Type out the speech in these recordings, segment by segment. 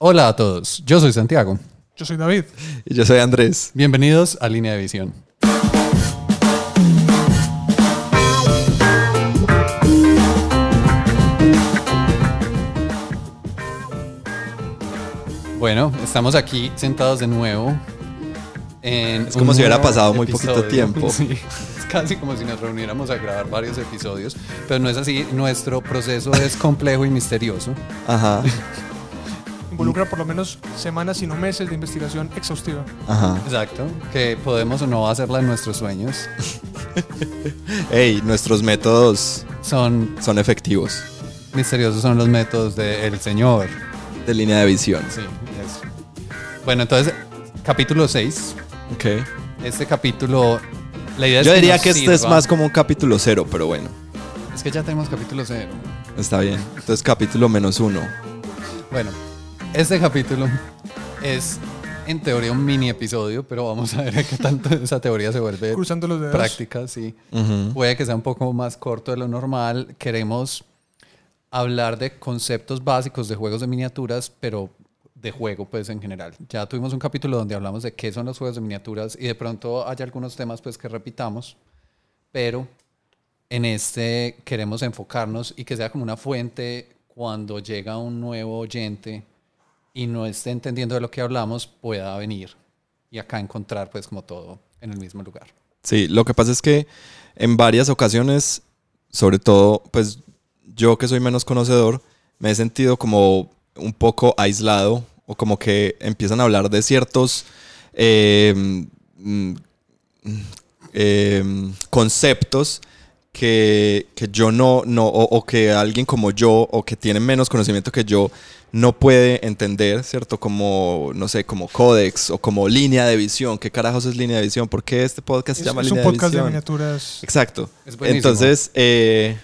Hola a todos, yo soy Santiago. Yo soy David. Y yo soy Andrés. Bienvenidos a Línea de Visión. Bueno, estamos aquí sentados de nuevo. En Es como si hubiera pasado muy poquito tiempo. Sí, es casi como si nos reuniéramos a grabar varios episodios, pero no es así. Nuestro proceso es complejo y misterioso. Ajá, Involucra por lo menos semanas y no meses de investigación exhaustiva. ajá. Exacto, que podemos o no hacerla en nuestros sueños. Ey, nuestros métodos Son son efectivos. misteriosos, son los métodos del Señor. De línea de visión. Sí, eso. Bueno, entonces, capítulo 6. Ok. Este capítulo, la idea es Yo diría que este es más como un capítulo cero, pero bueno, Es que ya tenemos capítulo 0. está bien. Entonces capítulo menos uno. Bueno, este capítulo es en teoría un mini episodio, pero vamos a ver qué tanto esa teoría se vuelve Cruzando los dedos. práctica, sí. Puede que sea un poco más corto de lo normal. Queremos hablar de conceptos básicos de juegos de miniaturas, pero de juego pues en general. Ya tuvimos un capítulo donde hablamos de qué son los juegos de miniaturas y de pronto hay algunos temas pues que repitamos, pero en este queremos enfocarnos y que sea como una fuente cuando llega un nuevo oyente y no esté entendiendo de lo que hablamos, pueda venir y acá encontrar pues como todo en el mismo lugar. Sí, lo que pasa es que en varias ocasiones, sobre todo, pues yo que soy menos conocedor, me he sentido como un poco aislado o como que empiezan a hablar de ciertos eh, eh, conceptos que, que yo no, no o, o que alguien como yo o que tiene menos conocimiento que yo no puede entender, ¿cierto? Como, no sé, como códex o como línea de visión. ¿Qué carajos es línea de visión? ¿Por qué este podcast Es, se llama es un línea podcast de visión? miniaturas. Exacto. Es. Entonces, eh,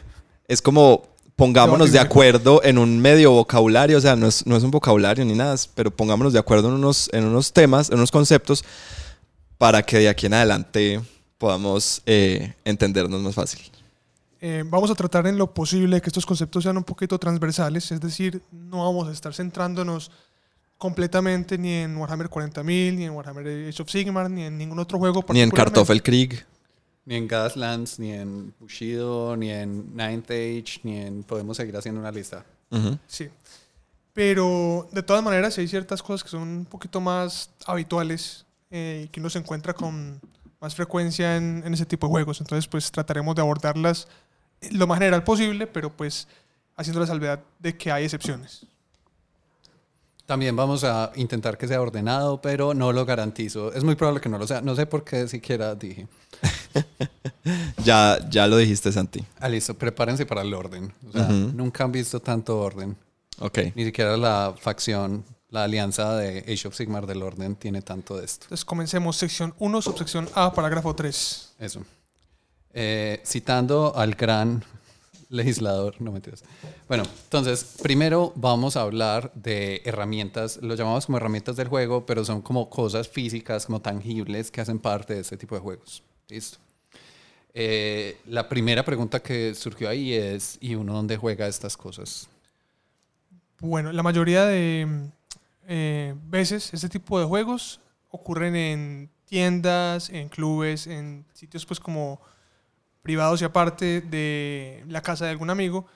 es como pongámonos de acuerdo en un medio vocabulario, o sea, no es, no es un vocabulario ni nada, pero pongámonos de acuerdo en unos, en unos temas, en unos conceptos, para que de aquí en adelante podamos eh, entendernos más fácil. Eh, vamos a tratar en lo posible que estos conceptos sean un poquito transversales, es decir, no vamos a estar centrándonos completamente ni en Warhammer 40.000, ni en Warhammer Age of Sigmar, ni en ningún otro juego. Ni en particularmente. Kartoffelkrieg. Ni en Gaslands, ni en Bushido, ni en Ninth Age, ni en... Podemos seguir haciendo una lista. Sí. Pero de todas maneras, hay ciertas cosas que son un poquito más habituales eh, y que uno se encuentra con más frecuencia en, en ese tipo de juegos. Entonces, pues trataremos de abordarlas lo más general posible, pero pues haciendo la salvedad de que hay excepciones. También vamos a intentar que sea ordenado, pero no lo garantizo. Es muy probable que no lo sea. No sé por qué siquiera dije. Ya, ya lo dijiste, Santi. Ah, listo. Prepárense para el orden. O sea, Ujú. nunca han visto tanto orden. Ok. Ni siquiera la facción, la alianza de Age of Sigmar del orden tiene tanto de esto. Entonces, comencemos sección 1, subsección A, parágrafo 3. Eso. Eh, citando al gran legislador, no mentiras. Bueno, entonces, primero vamos a hablar de herramientas, lo llamamos como herramientas del juego, pero son como cosas físicas, como tangibles, que hacen parte de este tipo de juegos. ¿Listo? Eh, la primera pregunta que surgió ahí es, ¿y uno dónde juega estas cosas? Bueno, la mayoría de eh, veces este tipo de juegos ocurren en tiendas, en clubes, en sitios pues como privados y aparte de la casa de algún amigo,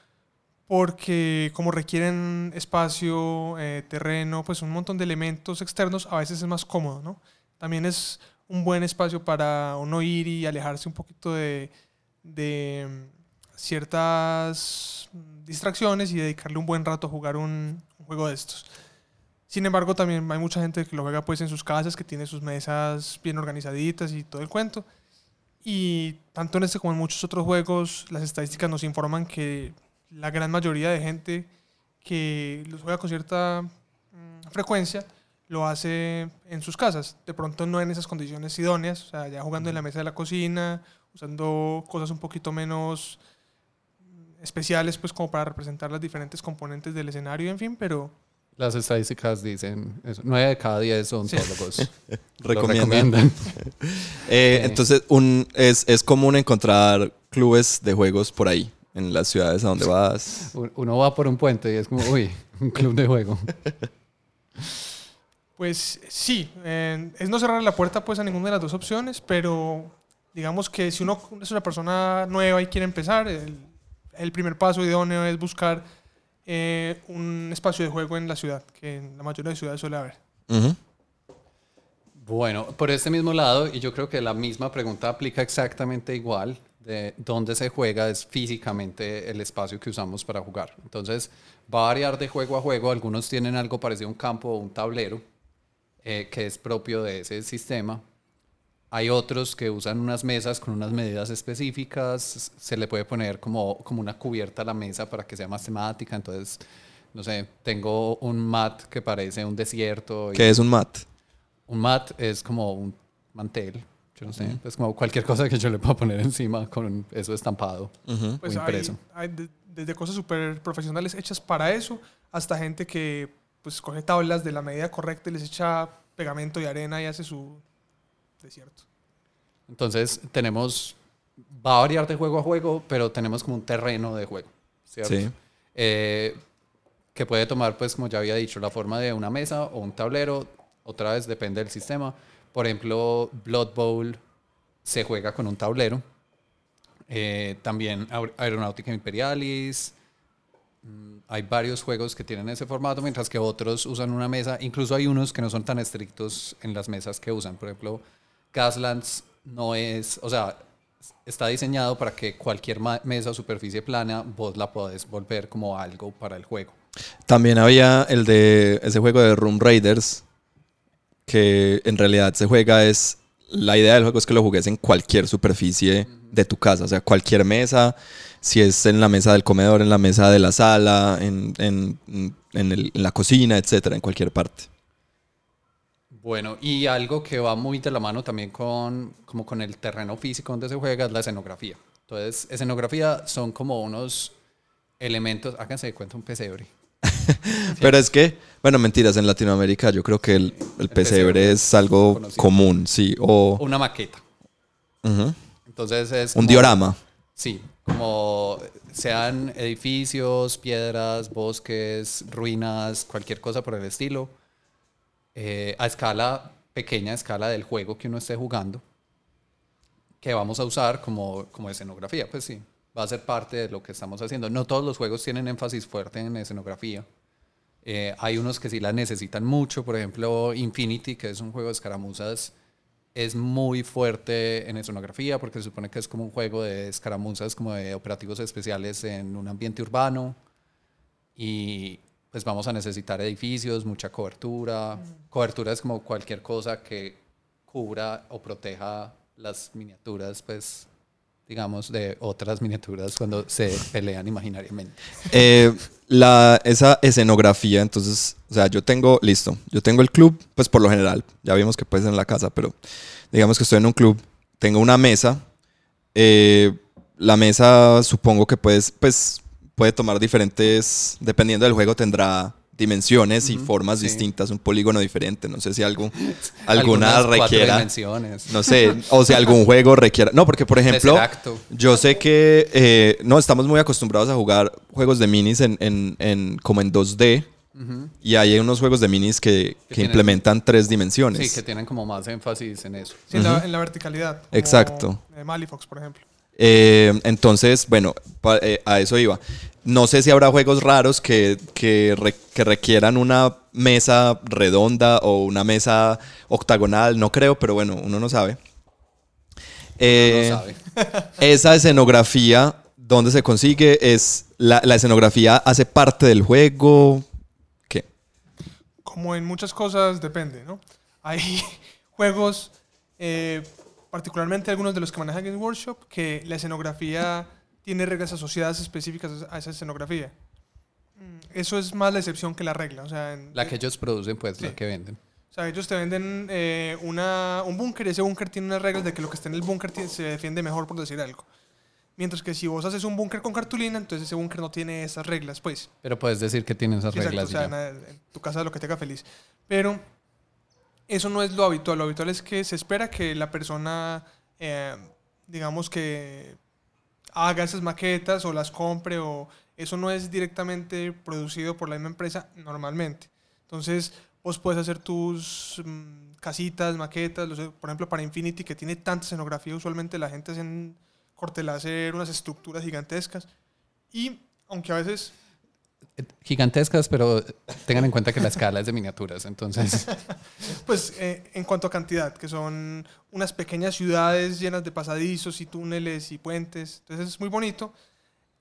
porque como requieren espacio, eh, terreno, pues un montón de elementos externos, a veces es más cómodo, ¿no? También es un buen espacio para uno ir y alejarse un poquito de, de mm, ciertas distracciones y dedicarle un buen rato a jugar un, un juego de estos. Sin embargo, también hay mucha gente que lo juega pues en sus casas, que tiene sus mesas bien organizaditas y todo el cuento. Y tanto en este como en muchos otros juegos, las estadísticas nos informan que la gran mayoría de gente que los juega con cierta mm, frecuencia lo hace en sus casas. De pronto no en esas condiciones idóneas, o sea, ya jugando en la mesa de la cocina, usando cosas un poquito menos mm, especiales, pues como para representar las diferentes componentes del escenario, en fin, pero Las estadísticas dicen eso. 9 de cada 10 odontólogos lo Recomiendan. Eh, Sí. Entonces, un, es, es común encontrar clubes de juegos por ahí, en las ciudades a donde vas. Un- Uno va por un puente y es como, uy, un club de juego. Pues sí, eh, es no cerrar la puerta pues a ninguna de las dos opciones, pero digamos que si uno es una persona nueva y quiere empezar, el, el primer paso idóneo es buscar eh, un espacio de juego en la ciudad, que en la mayoría de ciudades suele haber. Bueno, por este mismo lado, y yo creo que la misma pregunta aplica exactamente igual, de dónde se juega es físicamente el espacio que usamos para jugar. Entonces, va a variar de juego a juego. Algunos tienen algo parecido a un campo o un tablero, eh, que es propio de ese sistema. Hay otros que usan unas mesas con unas medidas específicas. Se le puede poner como, como una cubierta a la mesa para que sea más temática. Entonces, no sé, tengo un mat que parece un desierto. y- ¿Qué es un mat? un mat es como un mantel, yo no sé, es como cualquier cosa que yo le pueda poner encima con eso estampado Ujú. Pues o hay- impreso. hay de- desde cosas súper profesionales hechas para eso, hasta gente que pues coge tablas de la medida correcta y les echa pegamento y arena y hace su desierto. Entonces tenemos, va a variar de juego a juego, pero tenemos como un terreno de juego, ¿cierto? Sí. Eh, que puede tomar, pues como ya había dicho, la forma de una mesa o un tablero, otra vez depende del sistema. Por ejemplo, Blood Bowl se juega con un tablero. Eh, también Aer- Aeronáutica Imperialis. Mm, Hay varios juegos que tienen ese formato, mientras que otros usan una mesa. Incluso hay unos que no son tan estrictos en las mesas que usan. Por ejemplo, Gaslands no es, o sea, está diseñado para que cualquier mesa o superficie plana vos la podés volver como algo para el juego. También había el de ese juego de Room Raiders, que en realidad se juega es, la idea del juego es que lo jugues en cualquier superficie de tu casa, o sea, cualquier mesa, si es en la mesa del comedor, en la mesa de la sala, en, en- en la cocina, etcétera, en cualquier parte. Bueno, y algo que va muy de la mano también con, como con el terreno físico donde se juega es la escenografía. Entonces, escenografía son como unos elementos, háganse de cuenta un pesebre. Pero es que, bueno, mentiras, en Latinoamérica yo creo que el, el pesebre pesebre es algo conocido. común, sí, o Una maqueta. Entonces es... un diorama. Sí, como sean edificios, piedras, bosques, ruinas, cualquier cosa por el estilo, eh, a escala pequeña, escala del juego que uno esté jugando, que vamos a usar como, como escenografía, pues sí, va a ser parte de lo que estamos haciendo. No todos los juegos tienen énfasis fuerte en escenografía. Eh, hay unos que sí la necesitan mucho, por ejemplo Infinity, que es un juego de escaramuzas, es muy fuerte en escenografía porque se supone que es como un juego de escaramuzas, como de operativos especiales en un ambiente urbano. Y pues vamos a necesitar edificios, mucha cobertura. Cobertura es como cualquier cosa que cubra o proteja las miniaturas, pues digamos, de otras miniaturas cuando se pelean imaginariamente. Eh, la, esa escenografía, entonces, o sea, yo tengo, listo, yo tengo el club, pues por lo general, ya vimos que puede ser en la casa, pero digamos que estoy en un club, tengo una mesa, eh, la mesa supongo que puedes, pues, puede tomar diferentes, dependiendo del juego, tendrá dimensiones y formas sí. distintas, un polígono diferente, no sé si algo, alguna requiera, dimensiones. no sé, o si algún juego requiera, no, porque por ejemplo... Yo sé que eh, no estamos muy acostumbrados a jugar juegos de minis en, en- en- como en 2D Ujú. y hay unos juegos de minis que, que tienen- implementan tres dimensiones. Sí, que tienen como más énfasis en eso. Sí, en, la, en la verticalidad. como, Exacto. Malifox, por ejemplo. Eh, entonces, bueno, pa- eh, a eso iba. No sé si habrá juegos raros que, que, re- que requieran una mesa redonda o una mesa octagonal, no creo, pero bueno, uno no sabe. Eh, no sabe. Esa escenografía, ¿dónde se consigue? Es la, la escenografía hace parte del juego. ¿Qué? Como en muchas cosas, depende, ¿no? Hay juegos, eh, particularmente algunos de los que maneja Games Workshop, que la escenografía tiene reglas asociadas específicas a esa escenografía. Mm, Eso es más la excepción que la regla. O sea, en- La que ellos producen, pues, Sí. la que venden. O sea, ellos te venden eh, una, un búnker y ese búnker tiene unas reglas de que lo que está en el búnker se defiende mejor, por decir algo. Mientras que si vos haces un búnker con cartulina, entonces ese búnker no tiene esas reglas, pues. Pero puedes decir que tienen esas exacto, reglas. o sea, en, en tu casa lo que te haga feliz. Pero eso no es lo habitual. Lo habitual es que se espera que la persona, eh, digamos que haga esas maquetas o las compre o eso no es directamente producido por la misma empresa normalmente. Entonces, vos puedes hacer tus mm, casitas, maquetas, los- por ejemplo para Infinity que tiene tanta escenografía, usualmente la gente hace en corteláser unas estructuras gigantescas y aunque a veces Gigantescas, pero tengan en cuenta que la escala es de miniaturas, entonces Pues eh, en cuanto a cantidad, que son unas pequeñas ciudades llenas de pasadizos y túneles y puentes. Entonces es muy bonito.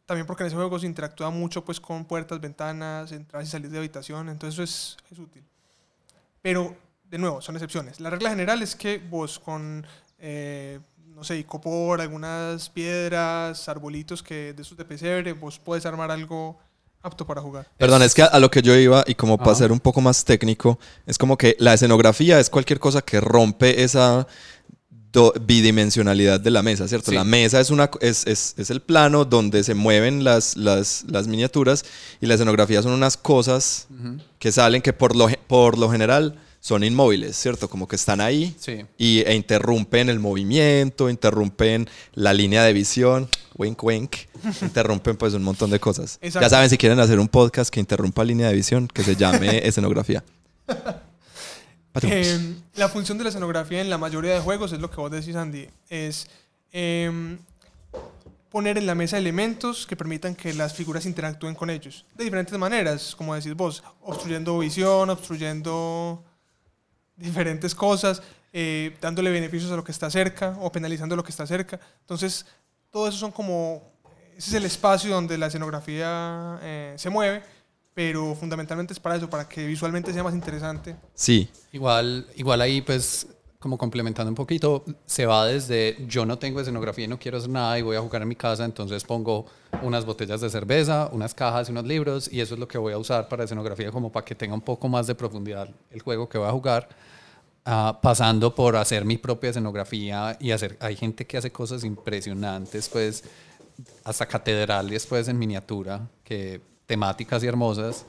También porque en ese juego se interactúa mucho pues con puertas, ventanas, entradas y salidas de habitación. Entonces eso es, es útil. Pero, de nuevo, son excepciones. La regla general es que vos con, eh, no sé, copor, algunas piedras, arbolitos que de esos de pesebre, vos puedes armar algo apto para jugar. Perdón, es que a, lo que yo iba, y como para Ajá. ser un poco más técnico, es como que la escenografía es cualquier cosa que rompe esa do- bidimensionalidad de la mesa, ¿cierto? Sí. La mesa es, una, es, es, es el plano donde se mueven las, las, las miniaturas y la escenografía son unas cosas ujú, que salen que por lo, por lo general son inmóviles, ¿cierto? Como que están ahí sí. y, e interrumpen el movimiento, interrumpen la línea de visión, wink wink, interrumpen pues un montón de cosas. Exacto. Ya saben, si quieren hacer un podcast que interrumpa línea de visión, que se llame escenografía. Patrons. Eh, la función de la escenografía en la mayoría de juegos es lo que vos decís, Andy, es em, poner en la mesa elementos que permitan que las figuras interactúen con ellos de diferentes maneras, como decís vos, obstruyendo visión, obstruyendo diferentes cosas, eh, dándole beneficios a lo que está cerca o penalizando lo que está cerca. Entonces, todo eso son como, ese es el espacio donde la escenografía eh, se mueve, pero fundamentalmente es para eso, para que visualmente sea más interesante. Sí, Igual, igual ahí, pues, como complementando un poquito, se va desde yo no tengo escenografía y no quiero hacer nada y voy a jugar en mi casa, entonces pongo unas botellas de cerveza, unas cajas y unos libros y eso es lo que voy a usar para escenografía como para que tenga un poco más de profundidad el juego que voy a jugar. Ah, pasando por hacer mi propia escenografía y hacer, hay gente que hace cosas impresionantes, pues, hasta catedrales, pues, en miniatura, que temáticas y hermosas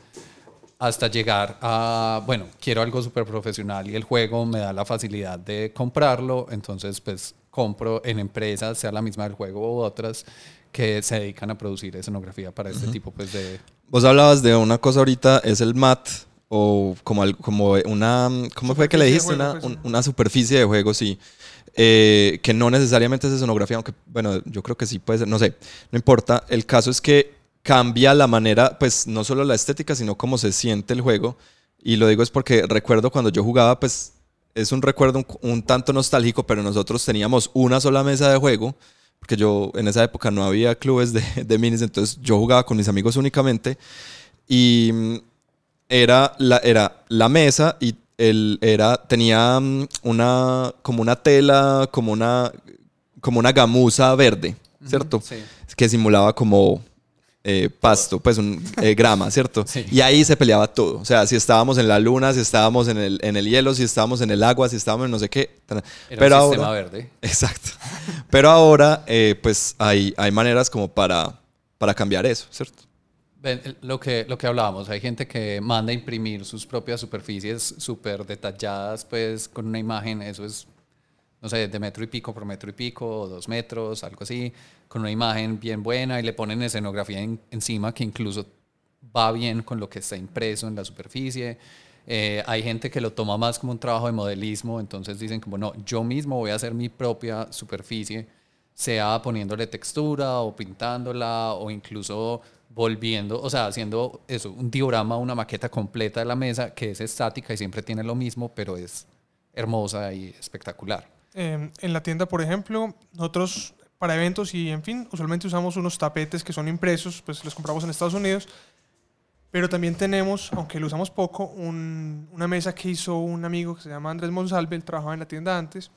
hasta llegar a, bueno, quiero algo súper profesional y el juego me da la facilidad de comprarlo, entonces pues compro en empresas, sea la misma del juego u otras, que se dedican a producir escenografía para este tipo pues de... vos hablabas de una cosa ahorita, es el mat o como, como una, ¿cómo fue que le dijiste? De juego, Una, pues. un- una superficie de juego, sí. Eh, que no necesariamente es escenografía, aunque bueno, yo creo que sí puede ser, no sé, no importa. El caso es que cambia la manera, pues no solo la estética, sino cómo se siente el juego. Y lo digo es porque recuerdo cuando yo jugaba, pues es un recuerdo un, un tanto nostálgico, pero nosotros teníamos una sola mesa de juego, porque yo en esa época no había clubes de, de minis, entonces yo jugaba con mis amigos únicamente. Y mm, era la, era la mesa y el, era, tenía mm, una, como una tela, como una, como una gamuza verde, ¿cierto? Sí. Que simulaba como eh, pasto, pues un eh, grama, ¿cierto? Sí. Y ahí se peleaba todo. O sea, si estábamos en la luna, si estábamos en el, en el hielo, si estábamos en el agua, si estábamos en no sé qué. Era Pero un sistema ahora, verde. Exacto. Pero ahora, eh, pues hay, hay maneras como para, para cambiar eso, ¿cierto? Lo que, lo que hablábamos, hay gente que manda a imprimir sus propias superficies súper detalladas, pues con una imagen, eso es, no sé, de metro y pico por metro y pico, o dos metros, algo así, con una imagen bien buena y le ponen escenografía en- encima que incluso va bien con lo que está impreso en la superficie. Eh, hay gente que lo toma más como un trabajo de modelismo, entonces dicen como, no, yo mismo voy a hacer mi propia superficie, sea poniéndole textura o pintándola o incluso volviendo, o sea, haciendo eso, un diorama, una maqueta completa de la mesa que es estática y siempre tiene lo mismo, pero es hermosa y espectacular. Eh, en la tienda, por ejemplo, nosotros para eventos y en fin, usualmente usamos unos tapetes que son impresos, pues los compramos en Estados Unidos, pero también tenemos, aunque lo usamos poco, un- una mesa que hizo un amigo que se llama Andrés Monsalve, él trabajaba en la tienda antes,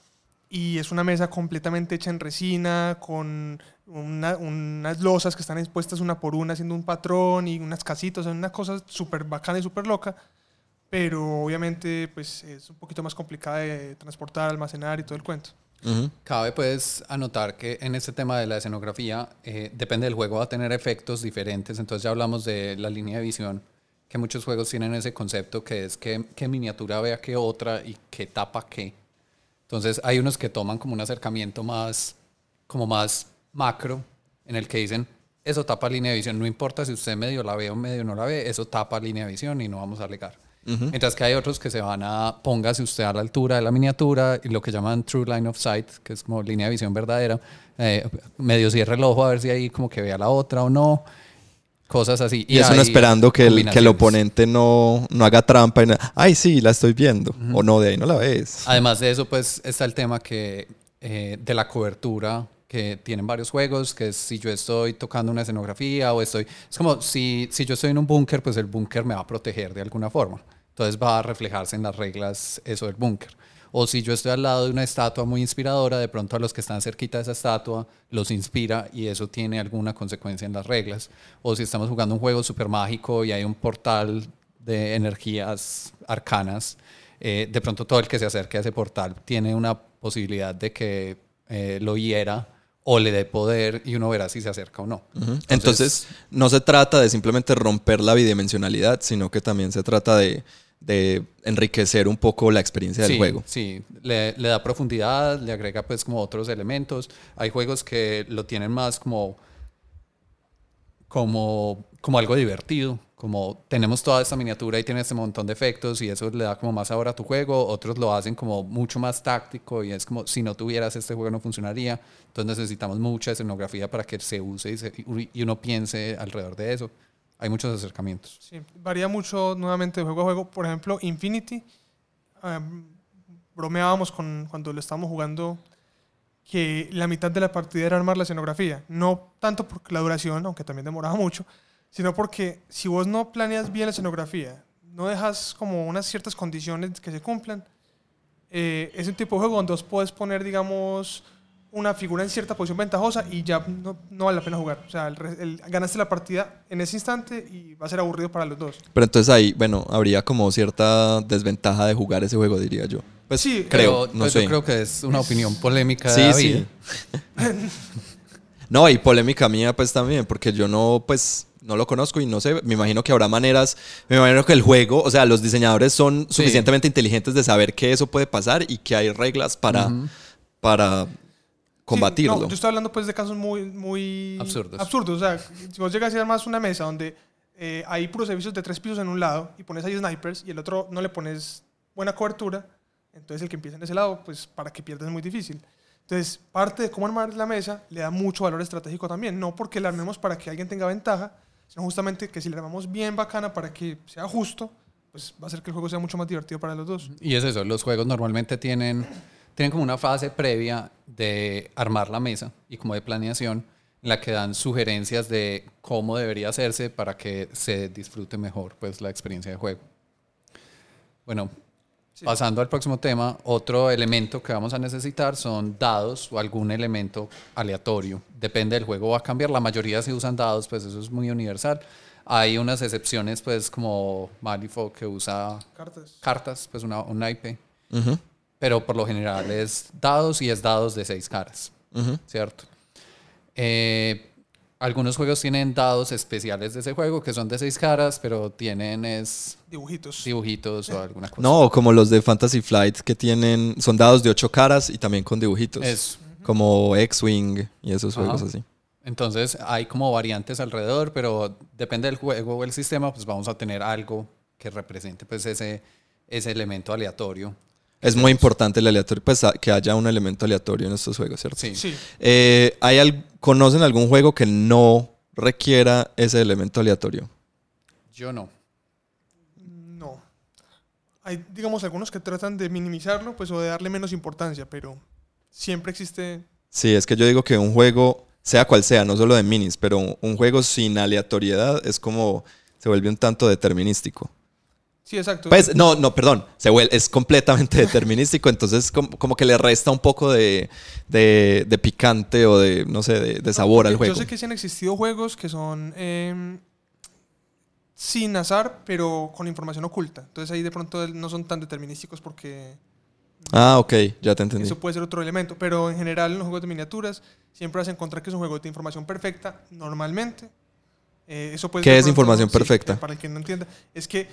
y es una mesa completamente hecha en resina, con una- unas losas que están expuestas una por una haciendo un patrón y unas casitas, una cosa súper bacana y súper loca, pero obviamente pues es un poquito más complicada de transportar, almacenar y todo el cuento. Ujú. Cabe pues anotar que en este tema de la escenografía, eh, depende del juego, va a tener efectos diferentes. Entonces ya hablamos de la línea de visión, que muchos juegos tienen ese concepto que es que, qué miniatura vea qué otra y qué tapa qué. Entonces hay unos que toman como un acercamiento más, como más macro, en el que dicen, eso tapa línea de visión, no importa si usted medio la ve o medio no la ve, eso tapa línea de visión y no vamos a alegar. Mientras que hay otros que se van a, póngase usted a la altura de la miniatura y lo que llaman True Line of Sight, que es como línea de visión verdadera, eh, medio cierre el ojo a ver si ahí como que vea la otra o no, cosas así. Y, eso no esperando que el, que el oponente no, no haga trampa. Y no- Ay, sí, la estoy viendo. O no, de ahí no la ves. Además de eso, pues está el tema que eh, de la cobertura que tienen varios juegos, que es si yo estoy tocando una escenografía o estoy... Es como si, si yo estoy en un búnker, pues el búnker me va a proteger de alguna forma. Entonces va a reflejarse en las reglas eso del búnker. O si yo estoy al lado de una estatua muy inspiradora, de pronto a los que están cerquita de esa estatua los inspira y eso tiene alguna consecuencia en las reglas. O si estamos jugando un juego súper mágico y hay un portal de energías arcanas, eh, de pronto todo el que se acerque a ese portal tiene una posibilidad de que eh, lo hiera o le dé poder y uno verá si se acerca o no. Entonces, no se trata de simplemente romper la bidimensionalidad, sino que también se trata de, de enriquecer un poco la experiencia del sí, juego. Sí, le, le da profundidad, le agrega pues como otros elementos. Hay juegos que lo tienen más como, como, como algo divertido, como tenemos toda esta miniatura y tiene este montón de efectos y eso le da como más sabor a tu juego. Otros lo hacen como mucho más táctico y es como si no tuvieras este juego no funcionaría. Entonces necesitamos mucha escenografía para que se use y, se- y uno piense alrededor de eso. Hay muchos acercamientos. Sí, varía mucho nuevamente de juego a juego. Por ejemplo, Infinity, em, bromeábamos con, cuando lo estábamos jugando que la mitad de la partida era armar la escenografía. No tanto por la duración, aunque también demoraba mucho, sino porque si vos no planeas bien la escenografía, no dejas como unas ciertas condiciones que se cumplan, eh, es un tipo de juego donde vos puedes poner, digamos, una figura en cierta posición ventajosa y ya no, no vale la pena jugar. O sea, el re- el- ganaste la partida en ese instante y va a ser aburrido para los dos. Pero entonces ahí, bueno, habría como cierta desventaja de jugar ese juego, diría yo. Pues Sí, creo, Pero, no pues, sé. Yo creo que es una opinión polémica de Sí, David. sí. No, y polémica mía pues también, porque yo no, pues, no lo conozco y no sé, me imagino que habrá maneras, me imagino que el juego, o sea, los diseñadores son Sí. suficientemente inteligentes de saber que eso puede pasar y que hay reglas para, para combatirlo. Sí, no, yo estoy hablando pues de casos muy, muy Absurdos. Absurdos. O sea, si vos llegas y armas una mesa donde eh, hay puros servicios de tres pisos en un lado y pones ahí snipers y el otro no le pones buena cobertura, entonces el que empieza en ese lado, pues para que pierdas es muy difícil. Entonces, parte de cómo armar la mesa le da mucho valor estratégico también. No porque la armemos para que alguien tenga ventaja, sino justamente que si la armamos bien bacana para que sea justo, pues va a hacer que el juego sea mucho más divertido para los dos. Y es eso, los juegos normalmente tienen, tienen como una fase previa de armar la mesa y como de planeación en la que dan sugerencias de cómo debería hacerse para que se disfrute mejor pues la experiencia de juego. Bueno, Sí. pasando al próximo tema, otro elemento que vamos a necesitar son dados o algún elemento aleatorio. Depende del juego, va a cambiar. La mayoría se usan dados, pues eso es muy universal. Hay unas excepciones, pues como Malifaux que usa Cartas. cartas, pues una, un Ujú, pero por lo general es dados y es dados de seis caras. ¿cierto? Eh, algunos juegos tienen dados especiales de ese juego que son de seis caras, pero tienen es Dibujitos. dibujitos o alguna cosa. No, como los de Fantasy Flight que tienen, son dados de ocho caras y también con dibujitos. Eso. Como X-Wing y esos Ajá. juegos así. Entonces hay como variantes alrededor, pero depende del juego o el sistema, pues vamos a tener algo que represente pues ese, ese elemento aleatorio. Es muy importante el aleatorio, pues que haya un elemento aleatorio en estos juegos, ¿cierto? Sí. Sí. Eh, ¿hay al- ¿Conocen algún juego que no requiera ese elemento aleatorio? Yo no. No. Hay, digamos, algunos que tratan de minimizarlo, pues, o de darle menos importancia, pero siempre existe. Sí, es que yo digo que un juego, sea cual sea, no solo de minis, pero un, un juego sin aleatoriedad es como se vuelve un tanto determinístico. Sí, exacto. Pues no, no, perdón, es completamente determinístico, entonces como, como que le resta un poco de, de- de picante o de, no sé, de, de sabor al Yo juego. sé que sí han existido juegos que son em, sin azar, pero con información oculta. Entonces ahí de pronto no son tan determinísticos porque Ah, ok, ya te entendí. eso puede ser otro elemento. Pero en general en los juegos de miniaturas siempre vas a encontrar que es un juego de información perfecta normalmente. Eh, eso puede ¿Qué ser es pronto- información sí, perfecta? para el que no entienda, es que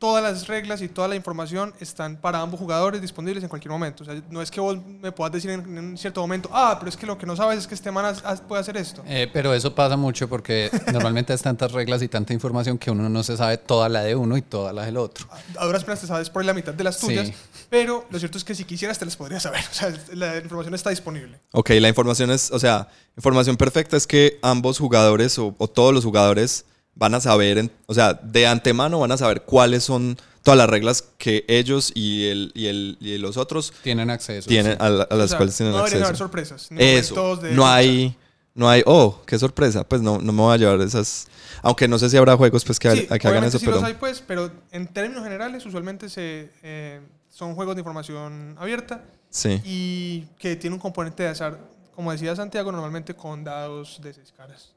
todas las reglas y toda la información están para ambos jugadores disponibles en cualquier momento. O sea, no es que vos me puedas decir en, en un cierto momento, ah, pero es que lo que no sabes es que este man puede hacer esto. Eh, pero eso pasa mucho porque normalmente es tantas reglas y tanta información que uno no se sabe toda la de uno y toda la del otro. A duras penas te sabes por ahí la mitad de las Sí. tuyas, pero lo cierto es que si quisieras te las podrías saber. O sea, la información está disponible. Ok, la información es, o sea, información perfecta es que ambos jugadores o, o todos los jugadores van a saber, en- o sea, de antemano van a saber cuáles son todas las reglas que ellos y, el, y, el, y los otros Tienen acceso. tienen, sí. a, la- a las O sea, cuales tienen no deberían haber acceso. sorpresas. Eso, de no hay, no hay, oh, qué sorpresa, pues no, no me voy a llevar esas, aunque no sé si habrá juegos pues que, Sí, que hagan eso, sí pero los hay, pues, pero en términos generales, usualmente se, eh, son juegos de información abierta sí. y que tiene un componente de azar, como decía Santiago, normalmente con dados de seis caras.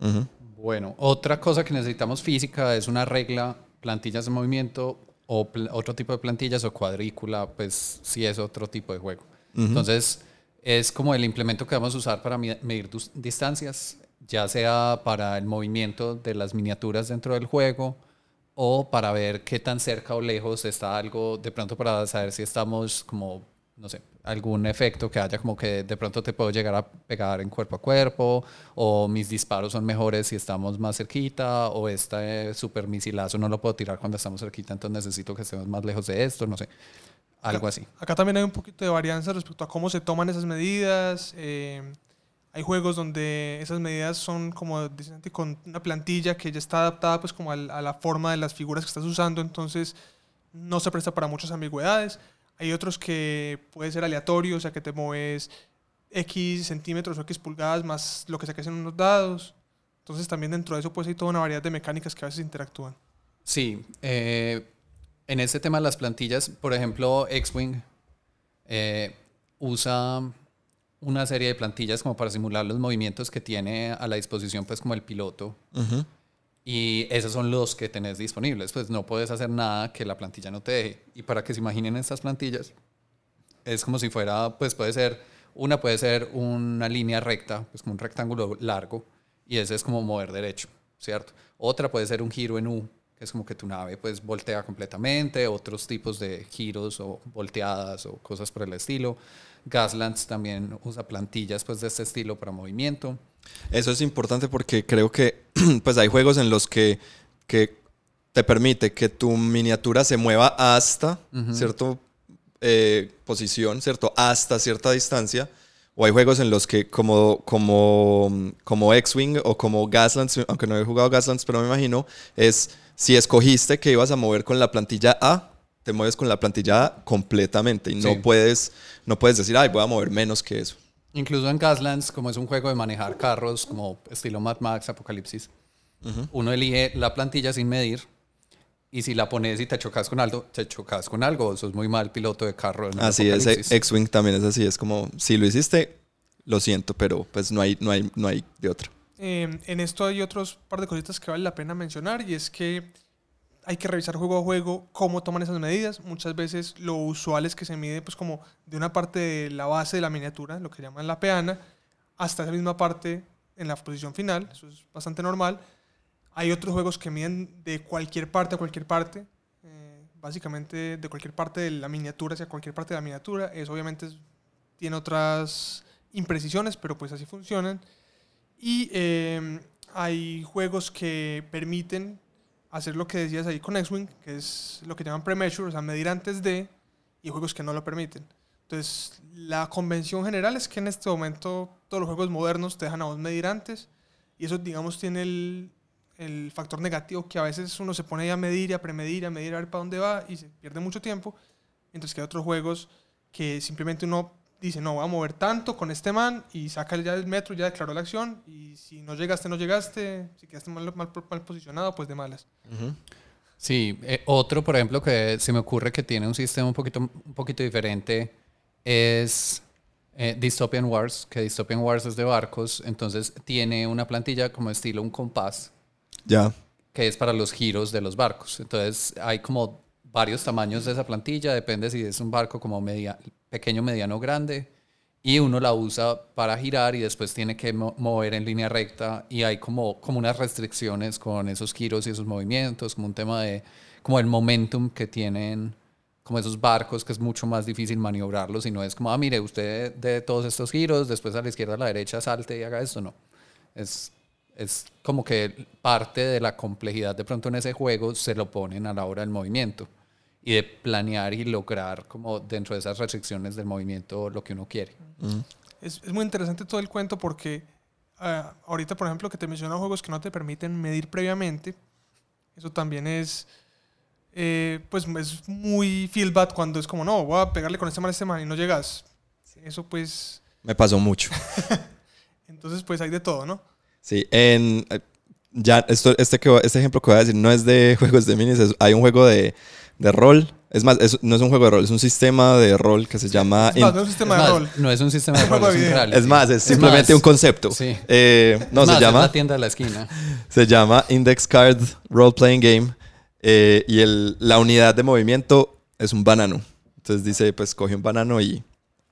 Ujú. Bueno, otra cosa que necesitamos física es una regla, plantillas de movimiento o otro tipo de plantillas o cuadrícula, pues sí es otro tipo de juego. Entonces, es como el implemento que vamos a usar para medir distancias, ya sea para el movimiento de las miniaturas dentro del juego o para ver qué tan cerca o lejos está algo, de pronto para saber si estamos como, no sé, algún efecto que haya como que de pronto te puedo llegar a pegar en cuerpo a cuerpo o mis disparos son mejores si estamos más cerquita o este super misilazo no lo puedo tirar cuando estamos cerquita, entonces necesito que estemos más lejos de esto, no sé, algo así. Acá también hay un poquito de varianza respecto a cómo se toman esas medidas. eh, hay juegos donde esas medidas son como dicen, con una plantilla que ya está adaptada pues como a la forma de las figuras que estás usando, entonces no se presta para muchas ambigüedades. Hay otros que puede ser aleatorio, o sea que te mueves X centímetros o X pulgadas más lo que saques en unos dados. Entonces también dentro de eso pues hay toda una variedad de mecánicas que a veces interactúan. Sí, eh, en este tema de las plantillas, por ejemplo, X-Wing eh, usa una serie de plantillas como para simular los movimientos que tiene a la disposición, pues como el piloto. Ujú. Y esos son los que tenés disponibles. Pues no puedes hacer nada que la plantilla no te deje. Y para que se imaginen estas plantillas, es como si fuera, pues puede ser, una puede ser una línea recta, pues como un rectángulo largo, y ese es como mover derecho, ¿cierto? Otra puede ser un giro en U, que es como que tu nave pues voltea completamente, otros tipos de giros o volteadas o cosas por el estilo. Gaslands también usa plantillas pues de este estilo para movimiento. Eso es importante porque creo que pues hay juegos en los que, que te permite que tu miniatura se mueva hasta cierta posición, ¿cierto? Hasta cierta distancia. O hay juegos en los que como, como, como X-Wing o como Gaslands, aunque no he jugado Gaslands, pero me imagino, es si escogiste que ibas a mover con la plantilla A, te mueves con la plantilla completamente y Sí. no, puedes, no puedes decir, ay, voy a mover menos que eso. Incluso en Gaslands, como es un juego de manejar carros, como estilo Mad Max, Apocalipsis, uno elige la plantilla sin medir y si la pones y te chocas con algo, te chocas con algo, sos muy mal piloto de carro. en Así es. X-Wing también es así, es como, si lo hiciste, lo siento, pero pues no hay, no hay, no hay de otro. Eh, en esto hay otros par de cositas que vale la pena mencionar y es que hay que revisar juego a juego cómo toman esas medidas. Muchas veces lo usual es que se mide pues como de una parte de la base de la miniatura, lo que llaman la peana, hasta esa misma parte en la posición final. Eso es bastante normal. Hay otros juegos que miden de cualquier parte a cualquier parte. eh, básicamente de cualquier parte de la miniatura hacia cualquier parte de la miniatura. Eso obviamente tiene otras imprecisiones, pero pues así funcionan. Y eh, hay juegos que permiten hacer lo que decías ahí con X-Wing, que es lo que llaman pre-measure, o sea, medir antes de, y juegos que no lo permiten. Entonces, la convención general es que en este momento todos los juegos modernos te dejan a vos medir antes, y eso, digamos, tiene el, el factor negativo que a veces uno se pone a medir a premedir, a medir a ver para dónde va, y se pierde mucho tiempo, mientras que hay otros juegos que simplemente uno dice, no, voy a mover tanto con este man y saca ya el metro, ya declaró la acción y si no llegaste, no llegaste, si quedaste mal, mal, mal posicionado, pues de malas. Sí, eh, otro, por ejemplo, que se me ocurre que tiene un sistema un poquito, un poquito diferente es eh, Dystopian Wars, que Dystopian Wars es de barcos, entonces tiene una plantilla como estilo un compás, Ya, que es para los giros de los barcos. Entonces hay como varios tamaños de esa plantilla, depende si es un barco como media, pequeño, mediano, grande, y uno la usa para girar y después tiene que mo- mover en línea recta y hay como, como unas restricciones con esos giros y esos movimientos, como un tema de como el momentum que tienen como esos barcos que es mucho más difícil maniobrarlos y no es como, ah, mire, usted de todos estos giros, después a la izquierda, a la derecha, salte y haga esto, no. Es, es como que parte de la complejidad de pronto en ese juego se lo ponen a la hora del movimiento y de planear y lograr como dentro de esas restricciones del movimiento lo que uno quiere. Es, es muy interesante todo el cuento porque ah, ahorita, por ejemplo, que te menciono juegos que no te permiten medir previamente, eso también es eh, pues es muy feel bad cuando es como, no, voy a pegarle con este man a este man y no llegas. Eso pues... Me pasó mucho. Entonces pues hay de todo, ¿no? Sí, en... Eh, ya, esto, este, que, este ejemplo que voy a decir no es de juegos de minis, hay un juego de, de rol. Es más, no es un juego de rol, es un sistema de rol que se llama... Es más, no es un sistema de rol. No es un sistema de rol, es, un es más, es simplemente un concepto. Sí. Eh, no, se llama... Es la tienda de la esquina. Se llama Index Card Role Playing Game. Eh, y el, la unidad de movimiento es un banano. Entonces dice, pues coge un banano y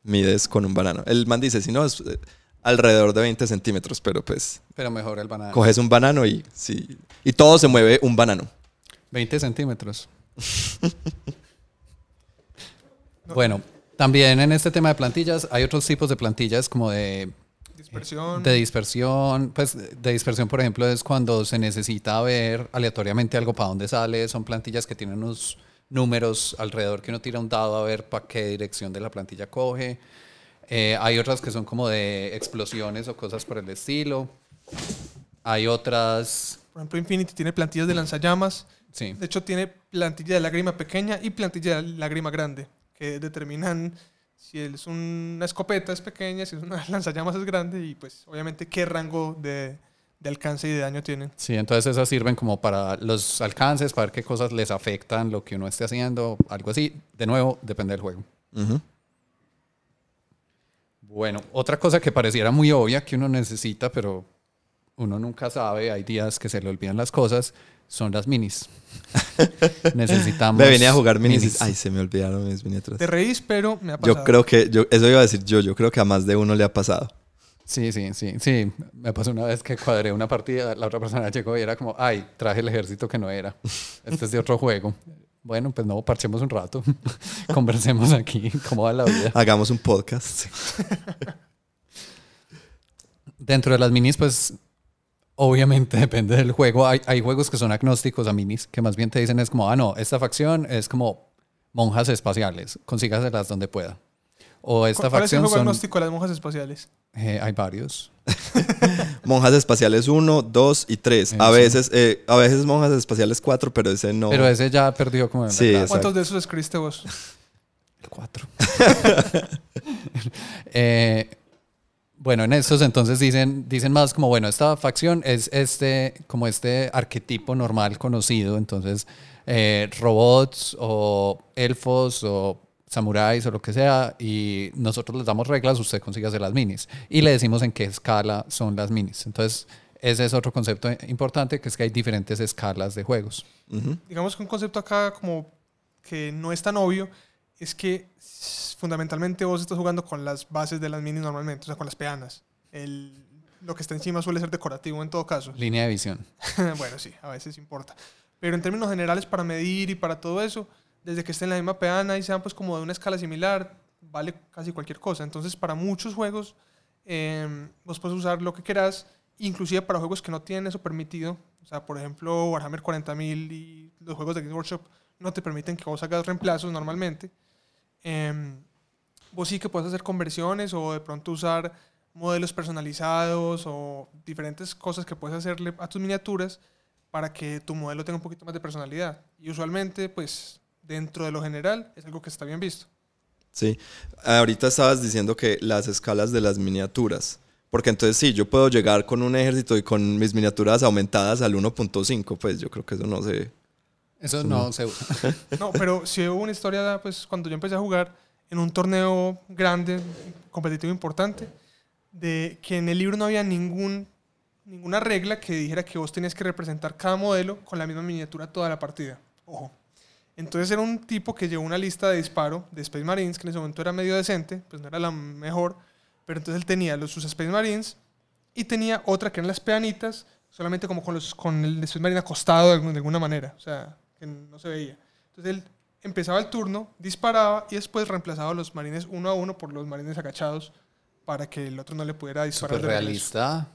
mides con un banano. El man dice, si no, es eh, alrededor de 20 centímetros, pero pues... Pero mejor el banano. Coges un banano y, sí, y todo se mueve un banano. 20 centímetros. Bueno, también en este tema de plantillas hay otros tipos de plantillas como de Dispersión. De dispersión, pues de dispersión, por ejemplo, es cuando se necesita ver aleatoriamente algo para dónde sale. Son plantillas que tienen unos números alrededor que uno tira un dado a ver para qué dirección de la plantilla coge. Eh, hay otras que son como de explosiones o cosas por el estilo. Hay otras... Por ejemplo, Infinity tiene plantillas de lanzallamas. Sí. De hecho, tiene plantilla de lágrima pequeña y plantilla de lágrima grande, que determinan si es una escopeta es pequeña, si es una lanzallamas es grande y pues obviamente qué rango de, de, alcance y de daño tienen. Sí, entonces esas sirven como para los alcances, para ver qué cosas les afectan lo que uno esté haciendo, algo así. De nuevo, depende del juego. Bueno, otra cosa que pareciera muy obvia que uno necesita, pero uno nunca sabe, hay días que se le olvidan las cosas, son las minis. Necesitamos. Me venía a jugar minis. Ay, se me olvidaron mis miniaturas. Te reís, pero me ha pasado. Yo creo que, yo, eso iba a decir yo, yo creo que a más de uno le ha pasado. Sí, sí, sí, sí. Me pasó una vez que cuadré una partida, la otra persona llegó y era como, ay, traje el ejército que no era. Este es de otro juego. Bueno, pues no, parchemos un rato. Conversemos aquí, cómo va la vida. Hagamos un podcast. Dentro de las minis, pues Obviamente depende del juego. Hay, hay, juegos que son agnósticos a minis, que más bien te dicen es como, ah, no, esta facción es como monjas espaciales, consígaselas donde pueda. O esta ¿Cuál facción es el juego agnóstico de las monjas espaciales? Eh, hay varios. monjas espaciales 1, 2 y 3. A veces, eh, a veces monjas espaciales 4, pero ese no. Pero ese ya perdió como... Sí, ¿Cuántos de esos escribiste vos? Cuatro. eh, bueno, en estos entonces dicen, dicen más como, bueno, esta facción es este, como este arquetipo normal conocido, entonces eh, robots o elfos o samuráis o lo que sea, y nosotros les damos reglas, usted consigue hacer las minis. Y le decimos en qué escala son las minis. Entonces, ese es otro concepto importante, que es que hay diferentes escalas de juegos. Digamos que un concepto acá como que no es tan obvio, es que fundamentalmente vos estás jugando con las bases de las minis normalmente, o sea, con las peanas. El, lo que está encima suele ser decorativo en todo caso. Línea de visión. bueno, sí, a veces importa. Pero en términos generales, para medir y para todo eso, desde que esté en la misma peana y sean pues como de una escala similar, vale casi cualquier cosa. Entonces, para muchos juegos, eh, vos puedes usar lo que quieras, inclusive para juegos que no tienen eso permitido. O sea, por ejemplo, Warhammer 40.000 y los juegos de Game Workshop no te permiten que vos hagas reemplazos normalmente. Eh, vos sí que puedes hacer conversiones o de pronto usar modelos personalizados o diferentes cosas que puedes hacerle a tus miniaturas para que tu modelo tenga un poquito más de personalidad. Y usualmente, pues, dentro de lo general, es algo que está bien visto. Sí, ahorita estabas diciendo que las escalas de las miniaturas, porque entonces sí, yo puedo llegar con un ejército y con mis miniaturas aumentadas al 1.5, pues yo creo que eso no se... Eso, no, se usa. no, pero si hubo una historia, pues cuando yo empecé a jugar, en un torneo grande, competitivo importante, de que en el libro no había ningún, ninguna regla que dijera que vos tenías que representar cada modelo con la misma miniatura toda la partida. Ojo. Entonces era un tipo que llevó una lista de disparo de Space Marines, que en ese momento era medio decente, pues no era la mejor, pero entonces él tenía los, sus Space Marines y tenía otra que eran las peanitas, solamente como con, los, con el Space Marine acostado de, alguna manera. O sea, que no se veía. Entonces él empezaba el turno, disparaba y después reemplazaba a los marines uno a uno por los marines agachados para que el otro no le pudiera disparar. De regreso. realista.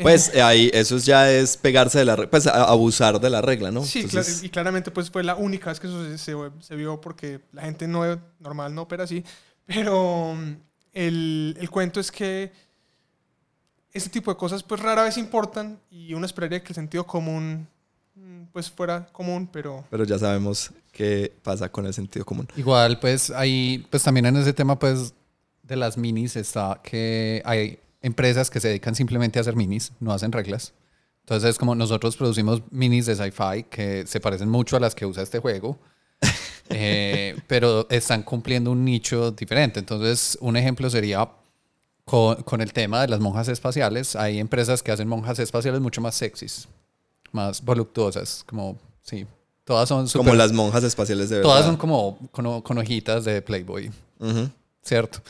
Pues eh, ahí, eso ya es pegarse de la regla, pues abusar de la regla, ¿no? Sí, Entonces, y claramente pues fue la única vez que eso se, se- se vio porque la gente no normal no opera así. Pero mm, el, el cuento es que ese tipo de cosas pues rara vez importan y uno esperaría que el sentido común pues fuera común, pero Pero ya sabemos qué pasa con el sentido común. Igual, pues ahí, pues también en ese tema, pues de las minis está que hay empresas que se dedican simplemente a hacer minis, no hacen reglas. Entonces es como nosotros producimos minis de sci-fi que se parecen mucho a las que usa este juego, eh, pero están cumpliendo un nicho diferente. Entonces un ejemplo sería con, con el tema de las monjas espaciales. Hay empresas que hacen monjas espaciales mucho más sexys, más voluptuosas, como, sí, todas son Como súper- las monjas espaciales de verdad. Todas son como con, con hojitas de Playboy, Ujú. ¿cierto?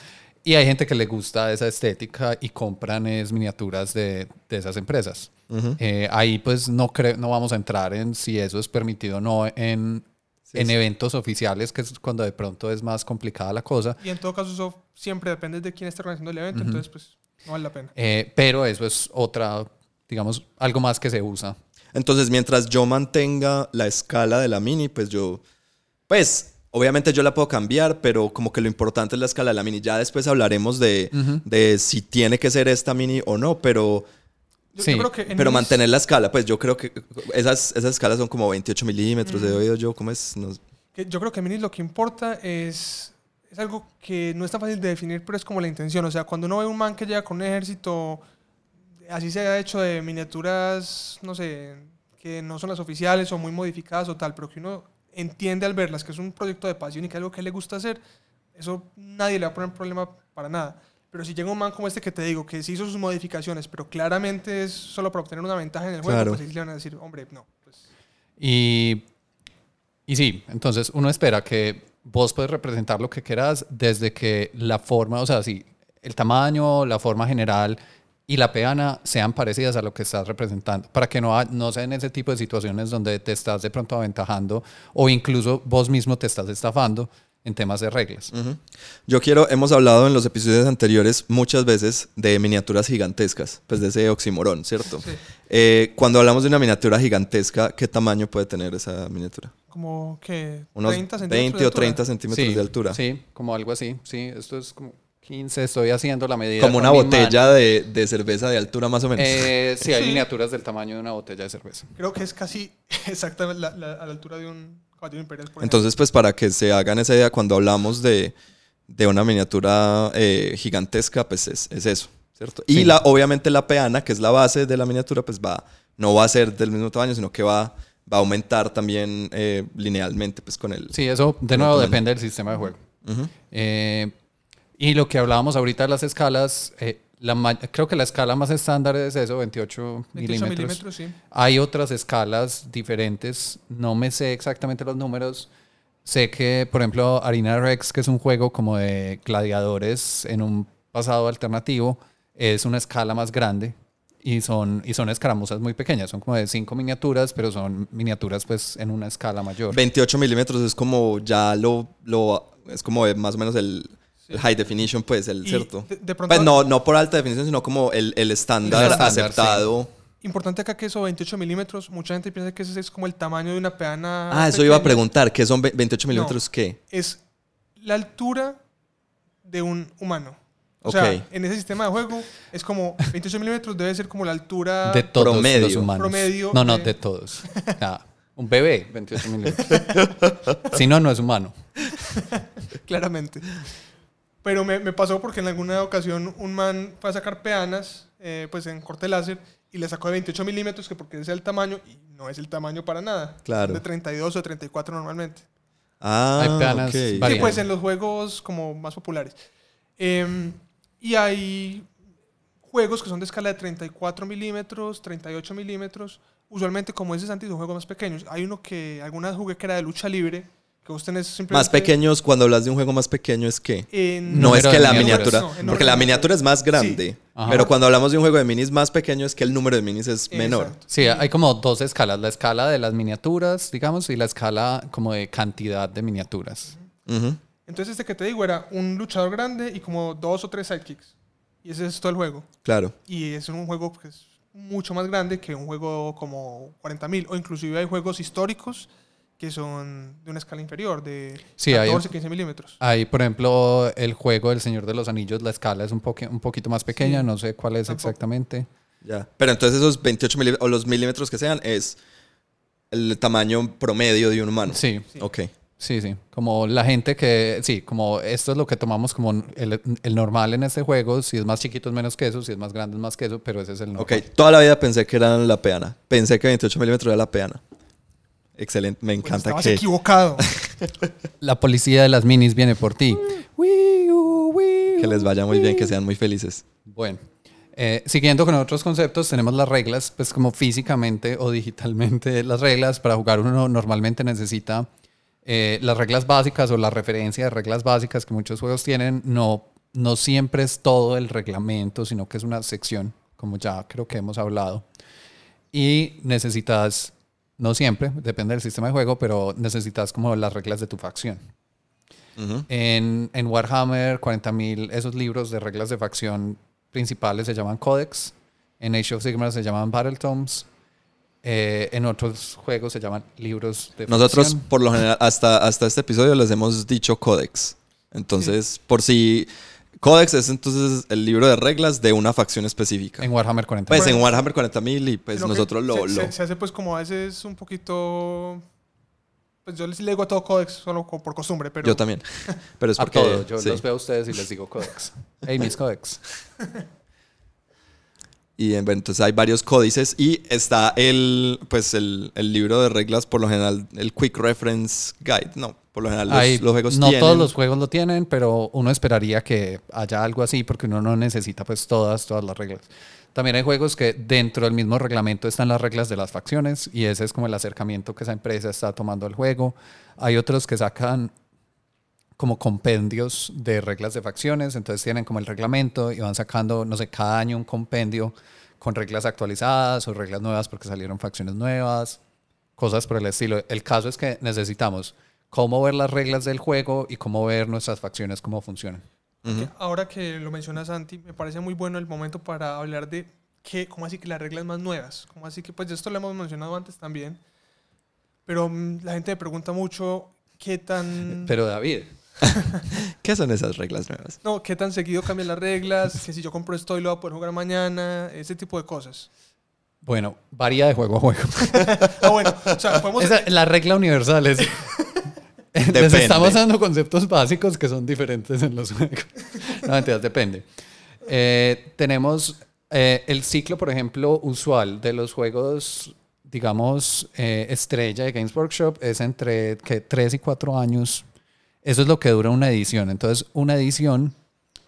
Y hay gente que le gusta esa estética y compran es miniaturas de, de esas empresas. Ujú. Eh, ahí pues no, creo no vamos a entrar en si eso es permitido o no en, Sí, en sí. eventos oficiales, que es cuando de pronto es más complicada la cosa. y en todo caso eso siempre depende de quién esté organizando el evento, entonces pues no vale la pena. Eh, pero eso es otra, digamos, algo más que se usa. Entonces, mientras yo mantenga la escala de la mini, pues yo, pues, obviamente yo la puedo cambiar, pero como que lo importante es la escala de la mini. Ya después hablaremos de, de si tiene que ser esta mini o no, pero, Yo, Sí, yo creo que pero mantener la escala, pues yo creo que esas, esas escalas son como 28 milímetros, he oído yo, ¿cómo es? No- yo creo que en minis lo que importa es, es algo que no es tan fácil de definir, pero es como la intención. O sea, cuando uno ve un man que llega con un ejército, así se ha hecho de miniaturas, no sé, que no son las oficiales o muy modificadas o tal, pero que uno entiende al verlas que es un proyecto de pasión y que es algo que le gusta hacer, eso nadie le va a poner problema para nada. Pero si llega un man como este que te digo, que sí hizo sus modificaciones, pero claramente es solo para obtener una ventaja en el juego, Claro. pues ahí le van a decir, hombre, no. Pues, Y, y sí, entonces uno espera que vos puedes representar lo que quieras desde que la forma, o sea, si el tamaño, la forma general y la peana sean parecidas a lo que estás representando, para que no, no sean ese tipo de situaciones donde te estás de pronto aventajando o incluso vos mismo te estás estafando en temas de reglas. Ujú. Yo quiero, hemos hablado en los episodios anteriores muchas veces de miniaturas gigantescas, pues de ese oximorón, ¿cierto? Sí. Eh, cuando hablamos de una miniatura gigantesca, ¿qué tamaño puede tener esa miniatura? como que Unos 30 centímetros 20 de o altura. 30 centímetros Sí, de altura. Sí, como algo así. Sí, esto es como 15, estoy haciendo la medida. Como una botella de, de cerveza de altura más o menos. Eh, sí, hay Sí. miniaturas del tamaño de una botella de cerveza. Creo que es casi exactamente la- la- a la altura de un caballero imperial. por Entonces, pues para que se hagan esa idea, cuando hablamos de, de una miniatura eh, gigantesca, pues es, es eso, ¿cierto? Y Sí. la, obviamente la peana, que es la base de la miniatura, pues va, no va a ser del mismo tamaño, sino que va, va a aumentar también eh, linealmente, pues con el... Sí, eso de nuevo depende del sistema de juego. Ujú. Eh, y lo que hablábamos ahorita de las escalas, eh, la creo que la escala más estándar es eso, 28, 28 milímetros. milímetros, sí. Hay otras escalas diferentes, no me sé exactamente los números. Sé que, por ejemplo, Arena Rex, que es un juego como de gladiadores en un pasado alternativo, es una escala más grande y son, y son escaramuzas muy pequeñas. Son como de cinco miniaturas, pero son miniaturas pues en una escala mayor. 28 milímetros es como ya lo, lo es como más o menos el, el high definition, pues, el Y cierto. de- de pronto- Pues no, no por alta definición, sino como el, el estándar El aceptado. Importante acá que eso 28 milímetros, mucha gente piensa que ese es como el tamaño de una peana. Ah, eso iba a pequeña. preguntar, ¿qué son ve- 28 milímetros qué? Es la altura de un humano. O Ok. sea, en ese sistema de juego es como 28 milímetros debe ser como la altura de todos promedio. los humanos. Promedio no, no, de- de todos. Nada. Un bebé, 28 milímetros. si no, no es humano. claramente. Pero me, me pasó porque en alguna ocasión un man fue a sacar peanas, eh, pues en corte láser, y le sacó de 28 milímetros, que porque ese es el tamaño, y no es el tamaño para nada. Claro. Son De 32 o 34 normalmente. Ah, Hay peanas ok. Sí, pues en los juegos como más populares. Em, y hay juegos que son de escala de 34 milímetros, 38 milímetros. Usualmente, como dices antes, son juegos más pequeños. Hay uno que alguna vez jugué que era de lucha libre, que vos tenés simplemente... Más pequeños, cuando hablas de un juego más pequeño es que en- no es que la miniatura, No, porque la miniatura es más grande. Sí. Pero cuando hablamos de un juego de minis más pequeño es que el número de minis es menor. Exacto. Sí, hay como dos escalas, la escala de las miniaturas, digamos, y la escala como de cantidad de miniaturas. Ujú. Entonces este que te digo era un luchador grande y como dos o tres sidekicks. Y ese es todo el juego. Claro. Y es un juego que es mucho más grande que un juego como 40.000 o inclusive hay juegos históricos que son de una escala inferior, de Sí, hay- 14, 15 milímetros. Hay, por ejemplo, el juego del Señor de los Anillos, la escala es un, poque- un poquito más pequeña, Sí. no sé cuál es Tampoco. exactamente. Ya. Pero entonces esos 28 milímetros o los milímetros que sean es el tamaño promedio de un humano. Sí, Sí. Ok. sí, sí. Como la gente que, sí, como esto es lo que tomamos como el, el normal en este juego, si es más chiquito es menos que eso, si es más grande es más que eso, pero ese es el normal. Ok. Toda la vida pensé que eran la peana. Pensé que 28 milímetros era la peana. Excelente. Me Pues encanta estabas que... equivocado. La policía de las minis viene por ti. Que les vaya muy bien, que sean muy felices. Bueno, eh, siguiendo con otros conceptos, tenemos las reglas, pues como físicamente o digitalmente las reglas. Para jugar uno normalmente necesita eh, las reglas básicas o la referencia de reglas básicas que muchos juegos tienen. No, no siempre es todo el reglamento, sino que es una sección, como ya creo que hemos hablado. Y necesitas, no siempre, depende del sistema de juego, pero necesitas como las reglas de tu facción. En, en Warhammer 40.000, esos libros de reglas de facción principales se llaman Codex. En Age of Sigmar se llaman Battle Tomes. Eh, en otros juegos se llaman libros de Nosotros, facción. por lo general, hasta, hasta este episodio les hemos dicho códex. Entonces, por si... Códex es entonces el libro de reglas de una facción específica. En Warhammer 40.000. pues Bueno. en Warhammer 40.000 y pues nosotros lo... se, lo- se- se hace pues como a veces un poquito... Pues yo les leo a todo Codex solo por costumbre, pero... Yo también. Pero es a porque... Yo sí. los veo a ustedes y les digo Codex. Hey, mis Codex. Y bueno, entonces hay varios códices y está el, pues el, el libro de reglas, por lo general, el Quick Reference Guide. No, por lo general los, Hay- los juegos no tienen. todos los juegos lo tienen, pero uno esperaría que haya algo así porque uno no necesita pues todas, todas las reglas. También hay juegos que dentro del mismo reglamento están las reglas de las facciones y ese es como el acercamiento que esa empresa está tomando al juego. Hay otros que sacan como compendios de reglas de facciones, entonces tienen como el reglamento y van sacando, no sé, cada año un compendio con reglas actualizadas o reglas nuevas porque salieron facciones nuevas, cosas por el estilo. El caso es que necesitamos cómo ver las reglas del juego y cómo ver nuestras facciones, cómo funcionan. Ahora que lo mencionas, Santi, me parece muy bueno el momento para hablar de qué, cómo así que las reglas más nuevas, cómo así que, pues esto lo hemos mencionado antes también, pero mm, la gente me pregunta mucho qué tan... Pero David, ¿Qué son esas reglas nuevas? No, qué tan seguido cambian las reglas, que si yo compro esto y lo voy a poder jugar mañana, ese tipo de cosas. bueno, varía de juego a juego. Ah, bueno, o sea, podemos... Esa- la regla universal es... Les estamos dando conceptos básicos que son diferentes en los juegos. No, mentiras, depende. Eh, tenemos eh, el ciclo, por ejemplo, usual de los juegos, digamos, eh, estrella de Games Workshop es entre que 3 y 4 años. Eso es lo que dura una edición. Entonces, una edición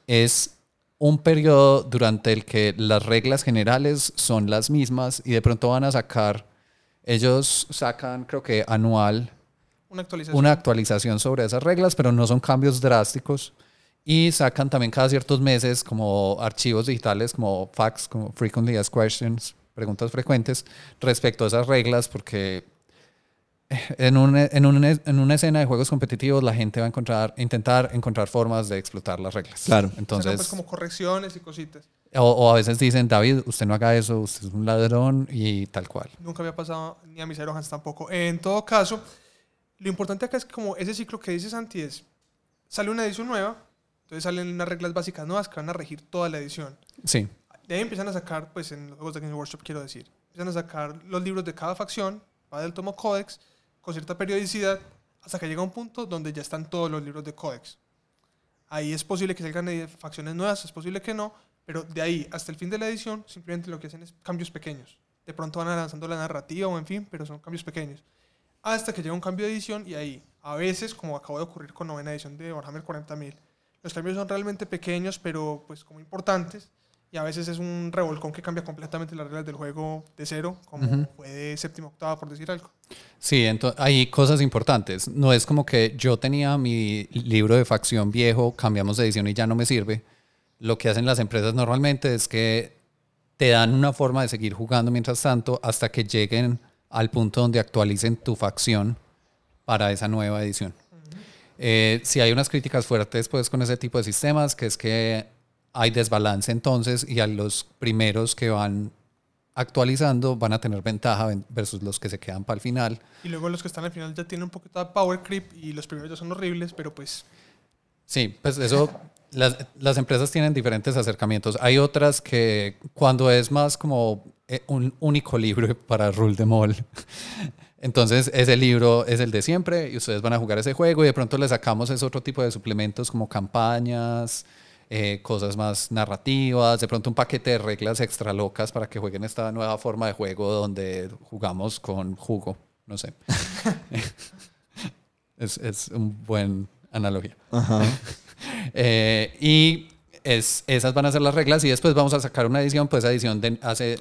es un periodo durante el que las reglas generales son las mismas y de pronto van a sacar, ellos sacan, creo que anual, Una actualización. una actualización sobre esas reglas, pero no son cambios drásticos. Y sacan también cada ciertos meses como archivos digitales, como facts, como frequently asked questions, preguntas frecuentes respecto a esas reglas, porque en, un- en, un- en una escena de juegos competitivos la gente va a encontrar, intentar encontrar formas de explotar las reglas. Claro. Entonces, pues como correcciones y cositas. o, o a veces dicen, David, usted no haga eso, usted es un ladrón y tal cual. Nunca había pasado ni a mis Hans tampoco. En todo caso, lo importante acá es que como ese ciclo que dice Santi es, sale una edición nueva, entonces salen unas reglas básicas nuevas que van a regir toda la edición. Sí, De ahí empiezan a sacar, pues en los juegos de Game Workshop quiero decir, empiezan a sacar los libros de cada facción, va del tomo Codex, con cierta periodicidad, hasta que llega un punto donde ya están todos los libros de Codex. Ahí es posible que salgan eh, facciones nuevas, es posible que no, pero de ahí hasta el fin de la edición simplemente lo que hacen es cambios pequeños. De pronto van avanzando la narrativa o en fin, pero son cambios pequeños. Hasta que llega un cambio de edición y ahí, a veces, como acabó de ocurrir con novena edición de Warhammer 40.000, los cambios son realmente pequeños, pero pues como importantes. Y a veces es un revolcón que cambia completamente las reglas del juego de cero, como Ujú. fue de séptima octava, por decir algo. Sí, entonces hay cosas importantes. No es como que yo tenía mi libro de facción viejo, cambiamos de edición y ya no me sirve. lo que hacen las empresas normalmente es que te dan una forma de seguir jugando mientras tanto hasta que lleguen al punto donde actualicen tu facción para esa nueva edición. Eh, si hay unas críticas fuertes pues con ese tipo de sistemas, que es que hay desbalance entonces y a los primeros que van actualizando van a tener ventaja versus los que se quedan para el final. Y luego los que están al final ya tienen un poquito de power creep y los primeros ya son horribles, pero pues... Sí, pues eso, las, las empresas tienen diferentes acercamientos. Hay otras que cuando es más como un único libro para Rule de Mall, entonces ese libro es el de siempre y ustedes van a jugar ese juego y de pronto le sacamos ese otro tipo de suplementos como campañas, eh, cosas más narrativas, de pronto un paquete de reglas extra locas para que jueguen esta nueva forma de juego donde jugamos con jugo, no sé. es, es un buen analogía. Eh, y es, esas van a ser las reglas y después vamos a sacar una edición, pues esa edición hace,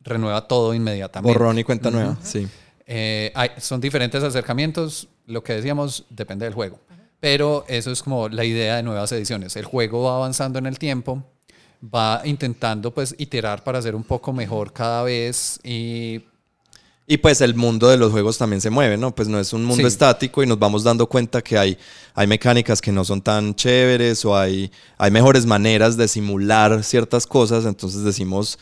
renueva todo inmediatamente. Borrón y cuenta nueva, sí. Eh, hay, son diferentes acercamientos, lo que decíamos depende del juego. Pero eso es como la idea de nuevas ediciones. El juego va avanzando en el tiempo, va intentando pues iterar para ser un poco mejor cada vez y y pues el mundo de los juegos también se mueve, ¿no? Pues no es un mundo estático y nos vamos dando cuenta que hay, hay mecánicas que no son tan chéveres o hay, hay mejores maneras de simular ciertas cosas, entonces decimos,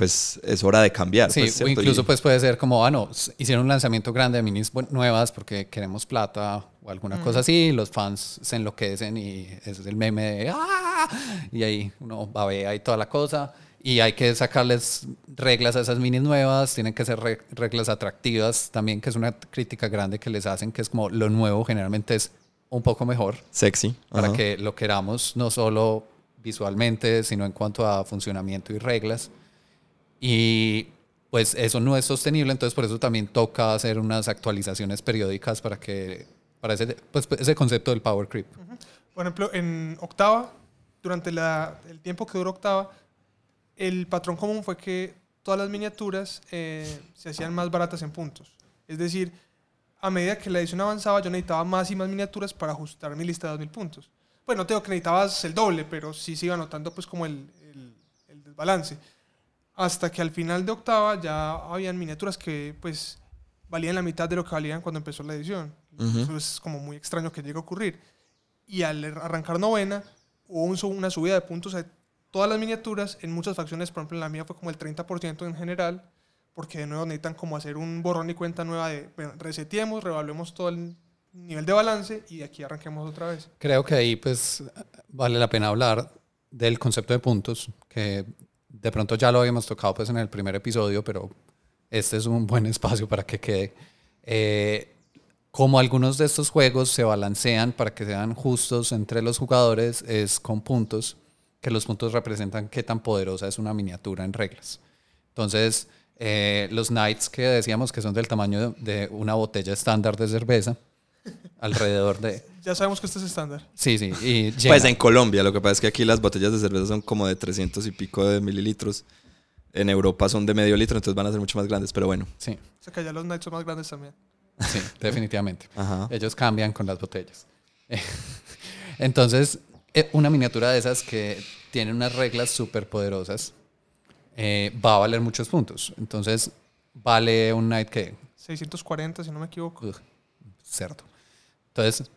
pues es hora de cambiar. Sí, pues, o incluso pues puede ser como, ah, no, hicieron un lanzamiento grande de minis nuevas porque queremos plata o alguna mm. cosa así, los fans se enloquecen y ese es el meme de, ¡ah! Y ahí uno babea y toda la cosa. Y hay que sacarles reglas a esas minis nuevas, tienen que ser reglas atractivas también, que es una crítica grande que les hacen, que es como lo nuevo generalmente es un poco mejor. Sexy. Para que lo queramos no solo visualmente, sino en cuanto a funcionamiento y reglas. Y pues eso no es sostenible, entonces por eso también toca hacer unas actualizaciones periódicas para que para ese, pues, ese concepto del power creep. Por ejemplo, en octava, durante la, el tiempo que duró octava, el patrón común fue que todas las miniaturas eh, se hacían más baratas en puntos. Es decir, a medida que la edición avanzaba, yo necesitaba más y más miniaturas para ajustar mi lista de 2000 puntos. Bueno, no tengo que necesitabas el doble, pero sí se iba notando pues como el, el, desbalance. Hasta que al final de octava ya habían miniaturas que pues valían la mitad de lo que valían cuando empezó la edición. Eso es como muy extraño que llegue a ocurrir. Y al arrancar novena, hubo una subida de puntos todas las miniaturas en muchas facciones, por ejemplo en la mía fue como el 30% en general, porque de nuevo necesitan como hacer un borrón y cuenta nueva de, bueno, reseteemos, revaluemos todo el nivel de balance y aquí arranquemos otra vez. Creo que ahí pues vale la pena hablar del concepto de puntos, que de pronto ya lo habíamos tocado pues en el primer episodio, pero este es un buen espacio para que quede. Eh, como algunos de estos juegos se balancean para que sean justos entre los jugadores, es con puntos que los puntos representan qué tan poderosa es una miniatura en reglas. Entonces, eh, los knights que decíamos que son del tamaño de una botella estándar de cerveza, alrededor de... Ya sabemos que este es estándar. Sí, sí. Y pues en Colombia, lo que pasa es que aquí las botellas de cerveza son como de 300 y pico de mililitros. En Europa son de medio litro, entonces van a ser mucho más grandes, pero bueno. Sí. O sea que allá los knights son más grandes también. Sí, definitivamente. Ellos cambian con las botellas. Entonces, eh, una miniatura de esas que tiene unas reglas súper poderosas eh, va a valer muchos puntos. Entonces, vale un Knight que... 640, si no me equivoco. cierto. Entonces,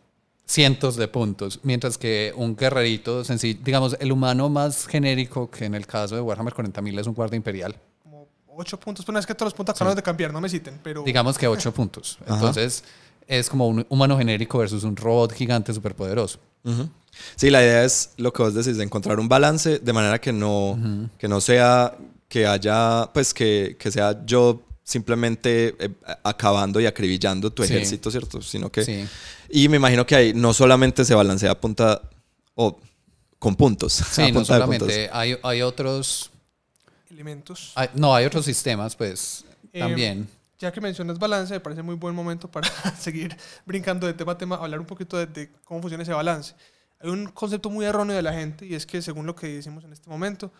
cientos de puntos. Mientras que un guerrerito sencillo, digamos, el humano más genérico, que en el caso de Warhammer 40.000 es un guardia imperial. Como 8 puntos. Pues no es que todos los puntos acaban de cambiar, no me citen, pero... Digamos que 8 puntos. Entonces, es como un humano genérico versus un robot gigante superpoderoso. poderoso Sí, la idea es lo que vos decís, de encontrar un balance de manera que no, que no sea que haya, pues que, que sea yo simplemente eh, acabando y acribillando tu ejército, ¿cierto? Sino que... Sí. Y me imagino que ahí no solamente se balancea a punta o con puntos. Sí, no solamente. Hay, hay, otros... Elementos. no, hay otros sistemas, pues, eh, también. Ya que mencionas balance, me parece muy buen momento para seguir brincando de tema a tema, hablar un poquito de, de cómo funciona ese balance hay un concepto muy erróneo de la gente y es que según lo que decimos en este momento,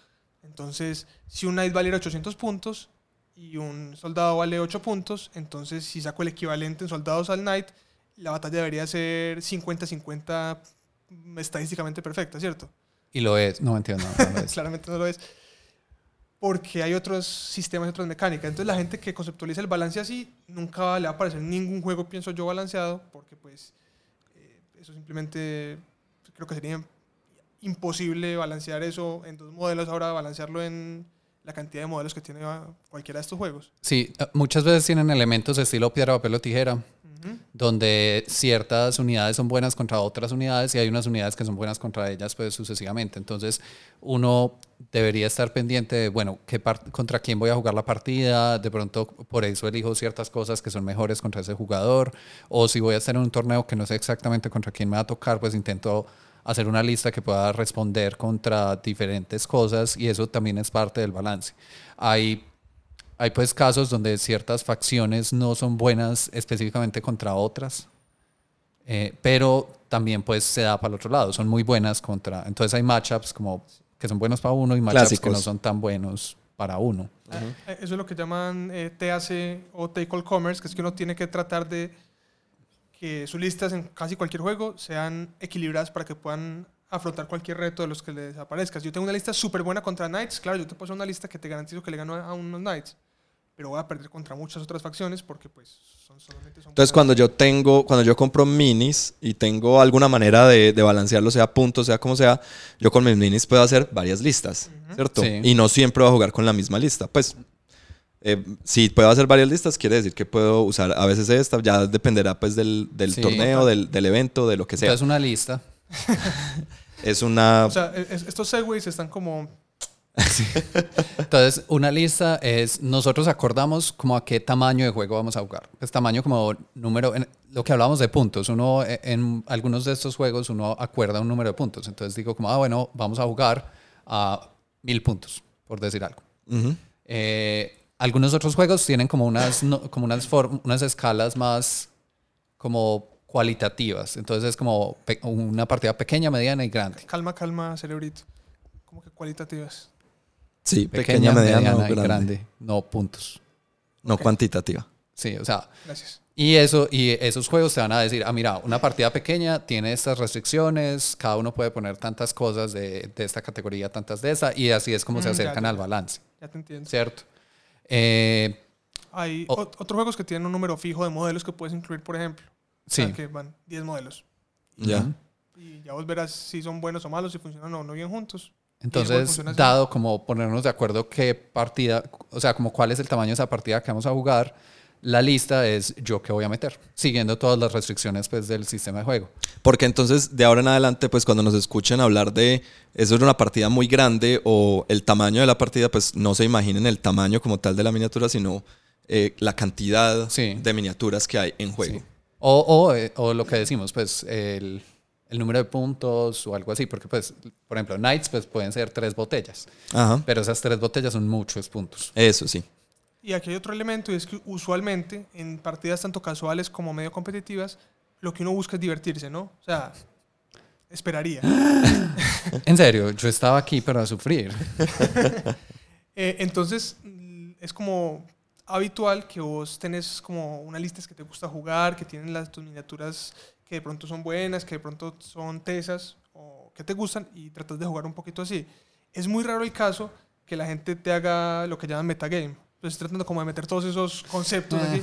entonces si un knight vale 800 puntos y un soldado vale 8 puntos, entonces si saco el equivalente en soldados al knight, la batalla debería ser 50-50 estadísticamente perfecta, ¿cierto? Y lo es. No, entiendo. No, no lo es. claramente no lo es. Porque hay otros sistemas y otras mecánicas. Entonces la gente que conceptualiza el balance así, nunca le va a aparecer ningún juego, pienso yo, balanceado, porque pues eh, eso simplemente creo que sería imposible balancear eso en dos modelos, ahora balancearlo en la cantidad de modelos que tiene cualquiera de estos juegos. Sí, eh, muchas veces tienen elementos de estilo piedra, papel o tijera, donde ciertas unidades son buenas contra otras unidades y hay unas unidades que son buenas contra ellas, pues sucesivamente. Entonces, uno debería estar pendiente de, bueno, qué contra quién voy a jugar la partida, de pronto por eso elijo ciertas cosas que son mejores contra ese jugador, o si voy a estar en un torneo que no sé exactamente contra quién me va a tocar, pues intento hacer una lista que pueda responder contra diferentes cosas y eso también es parte del balance. Hay hay pues casos donde ciertas facciones no son buenas específicamente contra otras, eh, pero también pues se da para el otro lado, son muy buenas contra, entonces hay matchups como que son buenos para uno y matchups que no son tan buenos para uno. Eh, Eso es lo que llaman eh, TAC o Take All Commerce, que es que uno tiene que tratar de que sus listas en casi cualquier juego sean equilibradas para que puedan afrontar cualquier reto de los que les aparezca. Si yo tengo una lista súper buena contra Knights, claro, yo te puedo hacer una lista que te garantizo que le gano a unos Knights, pero voy a perder contra muchas otras facciones porque pues son solamente son Entonces cuando yo tengo, cuando yo compro minis y tengo alguna manera de, de balancearlo, sea puntos, sea como sea, yo con mis minis puedo hacer varias listas, ¿cierto? Sí. Y no siempre voy a jugar con la misma lista. Pues eh, si puedo hacer varias listas, quiere decir que puedo usar a veces esta, ya dependerá pues del, del Sí. torneo, del, del evento, de lo que sea. Entonces una lista. es una... O sea, es- estos segways están como Entonces una lista es, nosotros acordamos como a qué tamaño de juego vamos a jugar. Pues tamaño como número, en lo que hablamos de puntos, uno eh, en algunos de estos juegos uno acuerda un número de puntos. Entonces digo como, ah, bueno, vamos a jugar a mil puntos, por decir algo. Ujú. Eh, algunos otros juegos tienen como unas, no- como unas, form- unas escalas más como cualitativas. Entonces es como pe- una partida pequeña, mediana y grande. calma, calma, cerebrito. Como que cualitativas. Sí, pequeña, mediana, o y grande. grande, no puntos. No cuantitativa. Sí, o sea, Gracias. y eso y esos juegos te van a decir, ah, mira, una partida pequeña tiene estas restricciones, cada uno puede poner tantas cosas de, de esta categoría, tantas de esa, y así es como se Mm, acercan ya, al balance, Ya te entiendo. ¿cierto? Eh, Hay O- ot- otros juegos que tienen un número fijo de modelos que puedes incluir, por ejemplo. O sí. sea, que van 10 modelos. Ya. Y ya vos verás si son buenos o malos, si funcionan o no bien juntos. Entonces, dado como ponernos de acuerdo qué partida, o sea, como cuál es el tamaño de esa partida que vamos a jugar, la lista es yo que voy a meter, siguiendo todas las restricciones pues, del sistema de juego. Porque entonces, de ahora en adelante, pues cuando nos escuchen hablar de eso era una partida muy grande o el tamaño de la partida, pues no se imaginen el tamaño como tal de la miniatura, sino eh, la cantidad Sí. de miniaturas que hay en juego. Sí. O, o, eh, o lo que decimos, pues el, el número de puntos o algo así, porque pues, por ejemplo, Knights pues pueden ser tres botellas, Ajá. pero esas tres botellas son muchos puntos. Eso sí. Y aquí hay otro elemento y es que usualmente en partidas tanto casuales como medio competitivas, lo que uno busca es divertirse, ¿no? O sea, esperaría. En serio, yo estaba aquí para sufrir. Eh, entonces, es como habitual que vos tenés como una lista que te gusta jugar, que tienen las tus miniaturas que de pronto son buenas, que de pronto son tesas o que te gustan y tratas de jugar un poquito así. Es muy raro el caso que la gente te haga lo que llaman metagame. Entonces tratando como de meter todos esos conceptos Eh,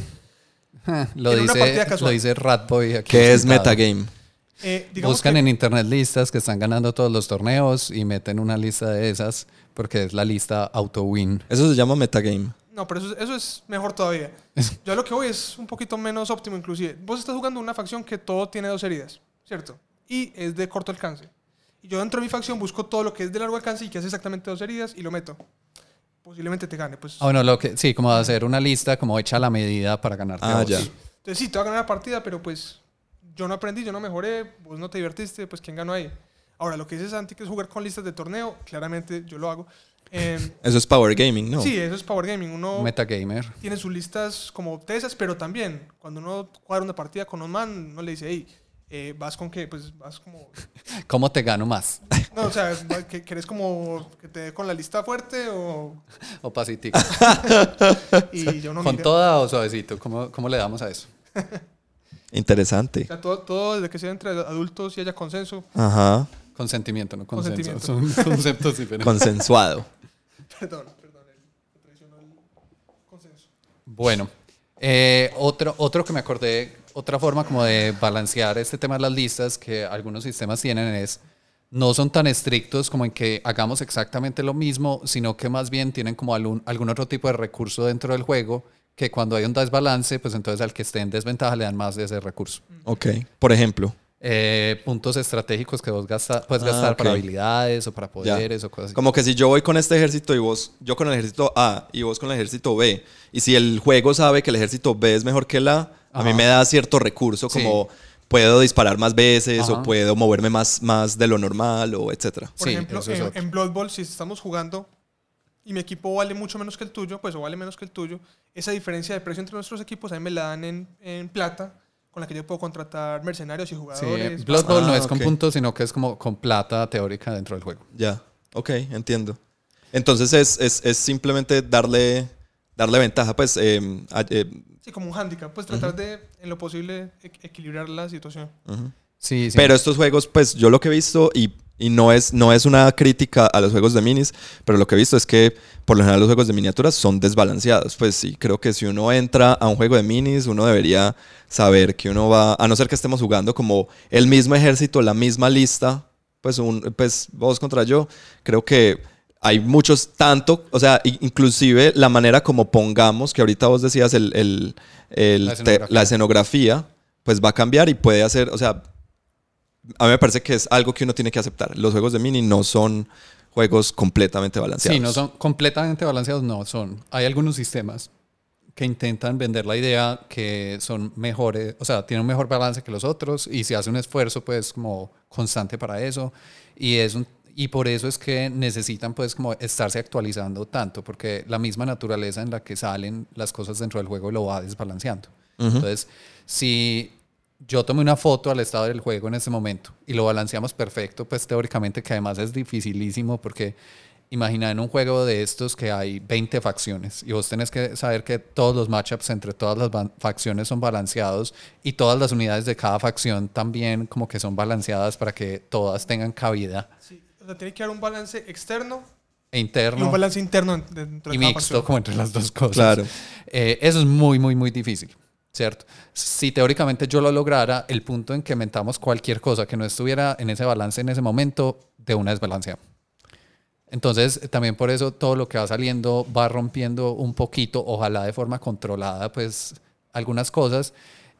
aquí. Lo En una dice, lo dice Ratboy aquí. ¿Qué es metagame? Eh, Buscan que- en internet listas que están ganando todos los torneos y meten una lista de esas porque es la lista auto-win. Eso se llama metagame. No, pero eso, eso es mejor todavía. Yo a lo que voy es un poquito menos óptimo inclusive. Vos estás jugando una facción que todo tiene dos heridas, ¿cierto? Y es de corto alcance. Y yo dentro de mi facción busco todo lo que es de largo alcance y que hace exactamente dos heridas y lo meto. Posiblemente te gane, pues. Ah, bueno, lo que, sí, como hacer una lista como hecha a la medida para ganarte Ah, a vos. ya. Entonces sí, te va a ganar la partida, pero pues yo no aprendí, yo no mejoré, vos no te divertiste, pues ¿quién ganó ahí? Ahora, lo que dice Santi, que es jugar con listas de torneo, claramente yo lo hago. Em, Eso es power gaming, ¿no? Sí, eso es Power Gaming. Uno Metagamer. tiene sus listas como tesas, pero también cuando uno cuadra una partida con un man, no le dice, hey, eh, vas con qué, pues vas como... ¿Cómo te gano más? No, o sea, que querés como que te dé con la lista fuerte o... O pasitico. Y yo no ¿Con mira. toda o suavecito? ¿Cómo, ¿Cómo le damos a eso? Interesante. O sea, todo, todo desde que sea entre adultos y haya consenso, Ajá. Consentimiento, no consenso. Consentimiento. Son conceptos diferentes. Consensuado. Perdón, perdón. el- traicionó el consenso. Bueno, eh, otro, otro que me acordé, otra forma como de balancear este tema de las listas que algunos sistemas tienen es, no son tan estrictos como en que hagamos exactamente lo mismo, sino que más bien tienen como algún, algún otro tipo de recurso dentro del juego que cuando hay un desbalance, pues entonces al que esté en desventaja le dan más de ese recurso. Ok. Por ejemplo. Eh, puntos estratégicos que vos gasta- puedes Ah, gastar ok. para habilidades o para Ya. poderes o cosas así. Como que si yo voy con este ejército y vos, yo con el ejército A y vos con el ejército B, y si el juego sabe que el ejército B es mejor que el A, a mí me da cierto recurso Sí. como puedo disparar más veces Ajá. o puedo moverme más, más de lo normal o etcétera. Por Sí, ejemplo, eso es en, en Blood Bowl, si estamos jugando y mi equipo vale mucho menos que el tuyo, pues o vale menos que el tuyo, esa diferencia de precio entre nuestros equipos a mí me la dan en, en plata, con la que yo puedo contratar mercenarios y Sí, jugadores. Blood Bowl no Ah, es con ok. puntos, sino que es como con plata teórica dentro del juego. Ya, ok, entiendo. Entonces es, es, es simplemente darle, darle ventaja, pues, eh, a- eh, Sí, como un handicap, pues tratar de, en lo posible, e- equilibrar la situación. ujú. Sí, sí. Pero estos juegos, pues yo lo que he visto, y, y no, es, no es una crítica a los juegos de minis, pero lo que he visto es que por lo general los juegos de miniaturas son desbalanceados. Pues sí, creo que si uno entra a un juego de minis, uno debería saber que uno va, a no ser que estemos jugando como el mismo ejército, la misma lista, pues, un, pues vos contra yo, creo que hay muchos, tanto, o sea, inclusive la manera como pongamos, que ahorita vos decías el, el- el La te- escenografía. la escenografía, pues va a cambiar y puede hacer, o sea, a mí me parece que es algo que uno tiene que aceptar. Los juegos de mini no son juegos completamente balanceados. Sí, no son completamente balanceados, no son. Hay algunos sistemas que intentan vender la idea que son mejores, o sea, tienen un mejor balance que los otros y se hace un esfuerzo pues como constante para eso y es un, y por eso es que necesitan pues como estarse actualizando tanto porque la misma naturaleza en la que salen las cosas dentro del juego lo va desbalanceando. Entonces, si yo tomé una foto al estado del juego en ese momento y lo balanceamos perfecto, pues teóricamente que además es dificilísimo porque imagina en un juego de estos que hay 20 facciones y vos tenés que saber que todos los matchups entre todas las facciones son balanceados y todas las unidades de cada facción también como que son balanceadas para que todas tengan cabida Sí, o sea, tiene que haber un balance externo e y un interno balance interno en- dentro de y cada mixto facción. como entre las dos cosas. Claro. Eh, eso es muy, muy, muy difícil, ¿cierto? Si teóricamente yo lo lograra, el punto en que mentamos cualquier cosa que no estuviera en ese balance en ese momento, de una desbalancea. Entonces, también por eso todo lo que va saliendo va rompiendo un poquito, ojalá de forma controlada, pues algunas cosas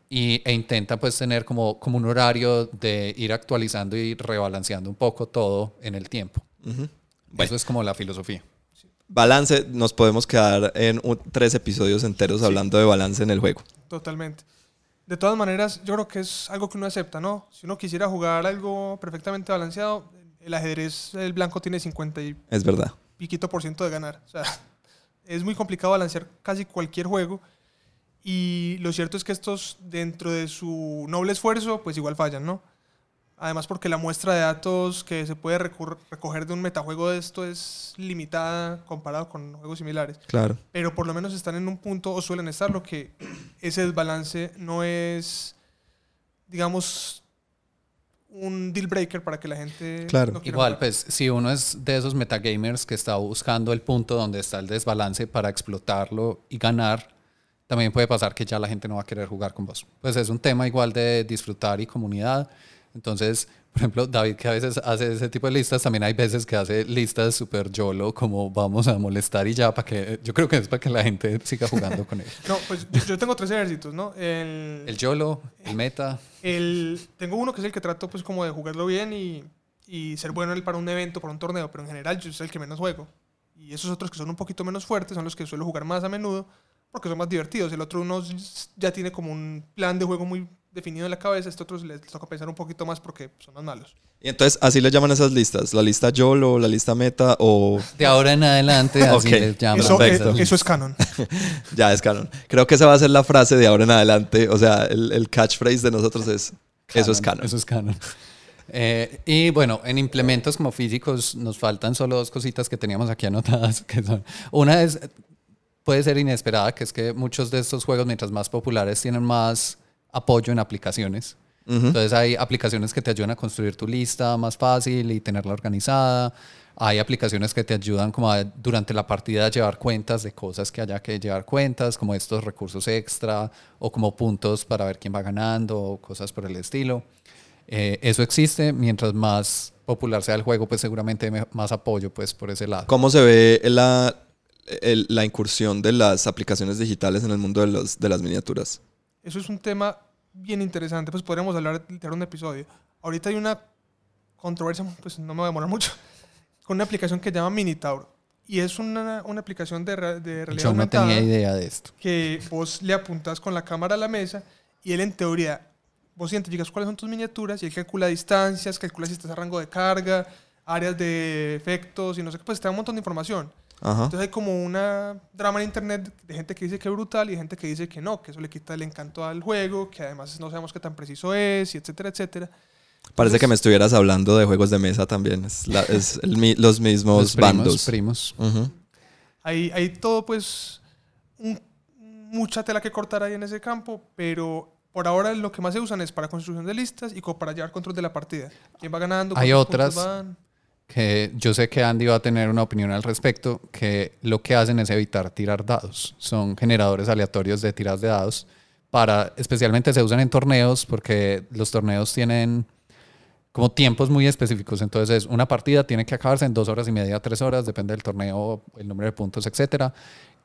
y, e intenta pues tener como, como un horario de ir actualizando y rebalanceando un poco todo en el tiempo. Eso es como la filosofía. Balance, nos podemos quedar en un- tres episodios enteros hablando de balance en el juego. Totalmente. De todas maneras, yo creo que es algo que uno acepta, ¿no? Si uno quisiera jugar algo perfectamente balanceado, el ajedrez, el blanco tiene 50 y Es verdad. piquito por ciento de ganar. O sea, es muy complicado balancear casi cualquier juego. Y lo cierto es que estos, dentro de su noble esfuerzo, pues igual fallan, ¿no? Además porque la muestra de datos que se puede recoger de un metajuego de esto es limitada comparado con juegos similares. Claro. Pero por lo menos están en un punto, o suelen estar, lo que ese desbalance no es, digamos, un deal breaker para que la gente Claro. no Igual, jugar. pues si uno es de esos metagamers que está buscando el punto donde está el desbalance para explotarlo y ganar, también puede pasar que ya la gente no va a querer jugar con vos. Pues es un tema igual de disfrutar y comunidad. Entonces, por ejemplo, David que a veces hace ese tipo de listas, también hay veces que hace listas super YOLO, como vamos a molestar y ya, para que yo creo que es para que la gente siga jugando con él. No, pues yo, yo tengo tres ejércitos, ¿no? El, El YOLO, el meta, el- tengo uno que es el que trato pues como de jugarlo bien y, y ser bueno en él para un evento, para un torneo, pero en general yo soy el que menos juego. Y esos otros que son un poquito menos fuertes son los que suelo jugar más a menudo porque son más divertidos. El otro uno ya tiene como un plan de juego muy definido en la cabeza, este otro les toca pensar un poquito más porque son más malos. Y entonces, así le llaman esas listas. La lista YOLO, la lista meta o... de ahora en adelante, así Ok. les llaman. Eso, perfecto. eh, eso es canon. ya es canon. Creo que esa va a ser la frase de ahora en adelante. O sea, el, el catchphrase de nosotros es... Eso es canon. Eso es canon. Eh, y bueno, en implementos como físicos nos faltan solo dos cositas que teníamos aquí anotadas. Que son, una es, puede ser inesperada, que es que muchos de estos juegos, mientras más populares, tienen más apoyo en aplicaciones. Entonces hay aplicaciones que te ayudan a construir tu lista más fácil y tenerla organizada. Hay aplicaciones que te ayudan como a, durante la partida a llevar cuentas de cosas que haya que llevar cuentas, como estos recursos extra o como puntos para ver quién va ganando o cosas por el estilo. Eh, eso existe, mientras más popular sea el juego, pues seguramente me- más apoyo pues por ese lado. ¿Cómo se ve la, el- la incursión de las aplicaciones digitales en el mundo de, los, de las miniaturas? Eso es un tema bien interesante, pues podríamos hablar de un episodio. Ahorita hay una controversia, pues no me voy a demorar mucho, con una aplicación que se llama Minitaur. Y es una, una aplicación de, de realidad Yo no aumentada tenía idea de esto. que vos le apuntás con la cámara a la mesa y él en teoría, vos identificas cuáles son tus miniaturas y él calcula distancias, calcula si estás a rango de carga, áreas de efectos y no sé qué, pues te da un montón de información. Ajá. Entonces hay como una drama en internet de gente que dice que es brutal y gente que dice que no, que eso le quita el encanto al juego, que además no sabemos qué tan preciso es, y etcétera, etcétera. Parece que me estuvieras hablando de juegos de mesa también. Es, la- es el los mismos Los primos, bandos. primos. Ujú. Hay, hay todo pues un- mucha tela que cortar ahí en ese campo, pero por ahora lo que más se usan es para construcción de listas y para llevar control de la partida. ¿Quién va ganando? Hay otras van. Que yo sé que Andy va a tener una opinión al respecto, que lo que hacen es evitar tirar dados. Son generadores aleatorios de tiras de dados para, especialmente se usan en torneos porque los torneos tienen como tiempos muy específicos. Entonces, una partida tiene que acabarse en dos horas y media, tres horas, depende del torneo, el número de puntos, etcétera.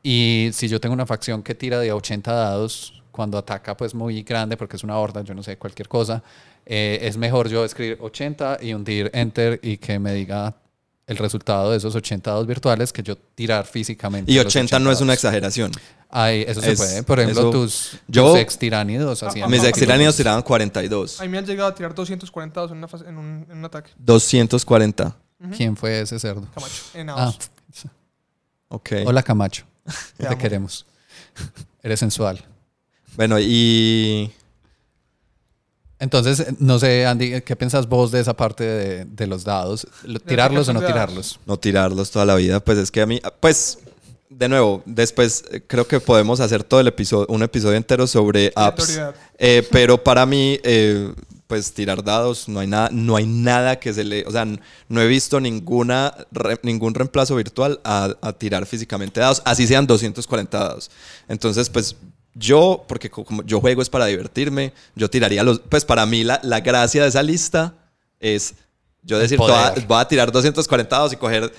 Y si yo tengo una facción que tira de 80 dados, cuando ataca pues muy grande, porque es una horda, yo no sé, cualquier cosa, eh, es mejor yo escribir 80 y hundir enter y que me diga el resultado de esos 80 dados virtuales que yo tirar físicamente. Y los 80 no es una exageración. Ay, eso se Es- puede. Por ejemplo, eso- tus, yo- tus ex tiránidos hacían. Mis Ah, ex ah, tiranidos tiraban 42. A mí me han llegado a tirar 240 dados en, una fase- en, un, en un ataque. 240. ¿Quién fue ese cerdo? Camacho, en Ah, Aos. Ok. hola Camacho. Te Te queremos. Eres sensual. Bueno, y Entonces, no sé, Andy, ¿qué piensas vos de esa parte de, de los dados? Lo- ¿Tirarlos o no tirarlos? no tirarlos toda la vida, pues es que a mí, pues, de nuevo, después eh, creo que podemos hacer todo el episodio, un episodio entero sobre apps. Eh, pero para mí, eh, pues tirar dados, no hay nada, no hay nada que se le, o sea, no he visto ninguna, re- ningún reemplazo virtual a, a tirar físicamente dados, así sean 240 dados. Entonces, pues yo, porque co- como yo juego es para divertirme, yo tiraría los, pues para mí la, la gracia de esa lista es yo decir, voy a, voy a tirar 240 dados y coger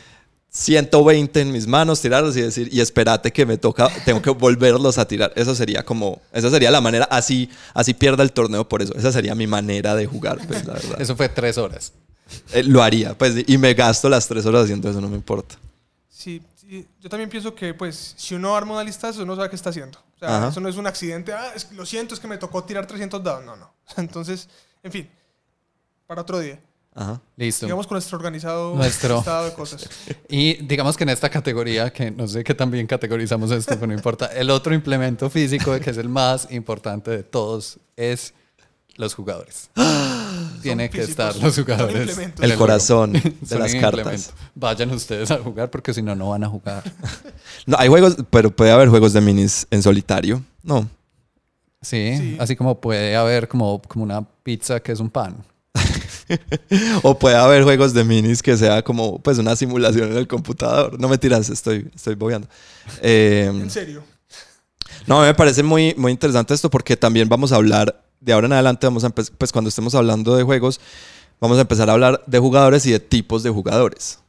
120 en mis manos, tirarlos y decir, y espérate que me toca, tengo que volverlos a tirar. Eso sería como, esa sería la manera, así, así pierda el torneo por eso. Esa sería mi manera de jugar, pues la verdad. Eso fue tres horas. Eh, lo haría, pues, y me gasto las tres horas haciendo eso, no me importa. Sí, sí, yo también pienso que, pues, si uno arma una lista, eso uno sabe qué está haciendo. O sea, Ajá. eso no es un accidente. Ah, es- lo siento, es que me tocó tirar 300 dados. No, no. Entonces, en fin, para otro día. Ajá. Listo. Sigamos con nuestro organizado Nuestro. estado de cosas. Y digamos que en esta categoría, que no sé qué también categorizamos esto, pero no importa, el otro implemento físico, que es el más importante de todos, es los jugadores. Tiene que estar los jugadores. en El juego. corazón de Son las un cartas. implemento. Vayan ustedes a jugar porque si no, no van a jugar. No, hay juegos, pero puede haber juegos de minis en solitario. No. Sí, Sí. así como puede haber como, como una pizza que es un pan. O puede haber juegos de minis que sea como pues una simulación en el computador. No me tiras, estoy, estoy bobeando. Eh, En serio. No, a mí me parece muy, muy interesante esto porque también vamos a hablar, de ahora en adelante, vamos a empe- pues cuando estemos hablando de juegos, vamos a empezar a hablar de jugadores y de tipos de jugadores.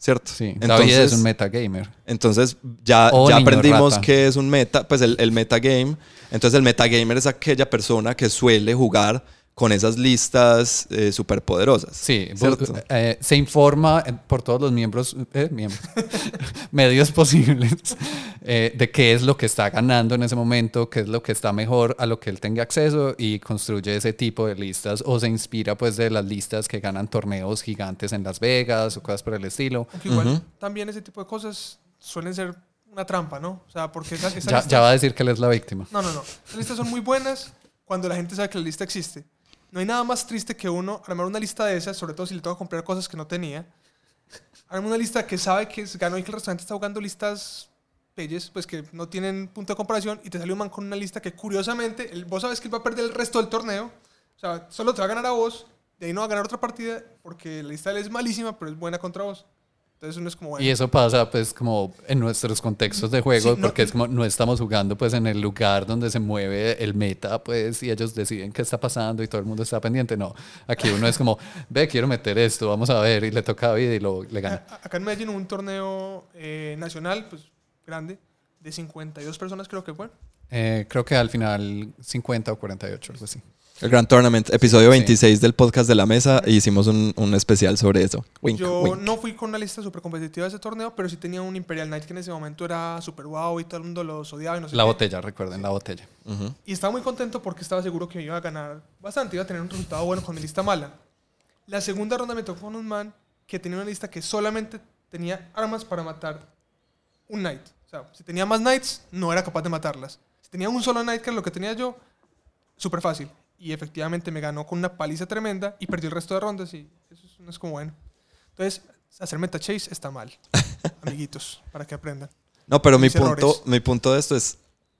¿Cierto? Sí, David es un metagamer. entonces ya, ya aprendimos rata. qué es un meta, pues el, el metagame. Entonces el metagamer es aquella persona que suele jugar con esas listas eh, superpoderosas. Sí, ¿cierto? eh, se informa eh, por todos los miembros, eh, miembros medios posibles eh, de qué es lo que está ganando en ese momento, qué es lo que está mejor a lo que él tenga acceso y construye ese tipo de listas o se inspira pues de las listas que ganan torneos gigantes en Las Vegas o cosas por el estilo. Aunque igual Ujú. también ese tipo de cosas suelen ser una trampa, ¿no? O sea, porque esas, esas Ya, listas- ya va a decir que él es la víctima. No, no, no. Las listas son muy buenas cuando la gente sabe que la lista existe. No hay nada más triste que uno armar una lista de esas, sobre todo si le toca comprar cosas que no tenía. Armar una lista que sabe que ganó y que el restaurante está jugando listas pues que no tienen punto de comparación y te sale un man con una lista que curiosamente, el- vos sabes que él va a perder el resto del torneo, O sea, solo te va a ganar a vos, de ahí no va a ganar otra partida, porque la lista de él es malísima, pero es buena contra vos. Entonces uno es como, bueno, Y eso pasa pues como en nuestros contextos de juego, Sí, no- porque es como no estamos jugando pues en el lugar donde se mueve el meta pues y ellos deciden qué está pasando y todo el mundo está pendiente. No, aquí uno es como, ve, quiero meter esto, vamos a ver y le toca a David y lo, le gana. acá en Medellín hubo un torneo eh, nacional, pues grande, de 52 personas creo que fue. Eh, creo que al final 50 o 48, algo así. El Grand Tournament, episodio Sí. 26 del podcast de la mesa, e hicimos un, un especial sobre eso. Wink, Yo wink. no fui con una lista súper competitiva de ese torneo, pero sí tenía un Imperial Knight que en ese momento era súper wow y todo el mundo los odiaba y no sé La qué. botella, recuerden, la botella. Ujú. Y estaba muy contento porque estaba seguro que iba a ganar bastante, iba a tener un resultado bueno con mi lista mala. La segunda ronda me tocó con un man que tenía una lista que solamente tenía armas para matar un knight. O sea, si tenía más knights, no era capaz de matarlas. Si tenía un solo knight, que era lo que tenía yo, súper fácil. Y efectivamente me ganó con una paliza tremenda y perdió el resto de rondas y eso es- no es como bueno. Entonces, hacer meta chase está mal, amiguitos, para que aprendan. No, pero mi punto, mi punto de esto es,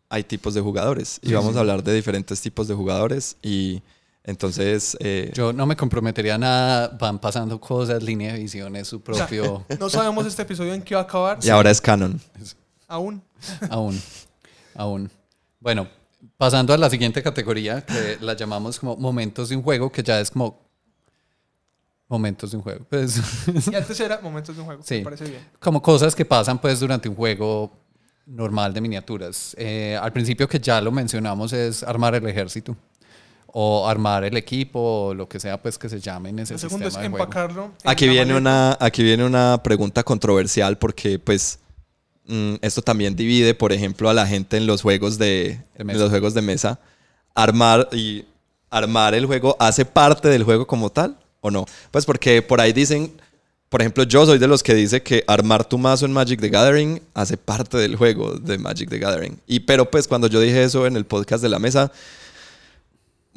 hay tipos de jugadores y Sí, vamos sí. a hablar de diferentes tipos de jugadores y entonces... eh, Yo no me comprometería a nada, van pasando cosas, línea de visión es su propio No sabemos este episodio en qué va a acabar, y ahora es canon. aún. aún, aún. Bueno, pasando a la siguiente categoría, que la llamamos como momentos de un juego, que ya es como momentos de un juego. Pues, Y antes era momentos de un juego, Sí. me parece bien. como cosas que pasan pues durante un juego normal de miniaturas. Eh, al principio que ya lo mencionamos es armar el ejército o armar el equipo o lo que sea pues que se llame en ese sistema segundo es de juego. empacarlo. en Aquí viene, maleta. una, aquí viene una pregunta controversial porque pues mm, esto también divide, por ejemplo, a la gente en los juegos de, De en mesa. los juegos de mesa. Armar y armar el juego hace parte del juego como tal o no? Pues porque por ahí dicen, por ejemplo, yo soy de los que dice que armar tu mazo en Magic the Gathering hace parte del juego de Magic the Gathering. Y pero pues cuando yo dije eso en el podcast de la mesa,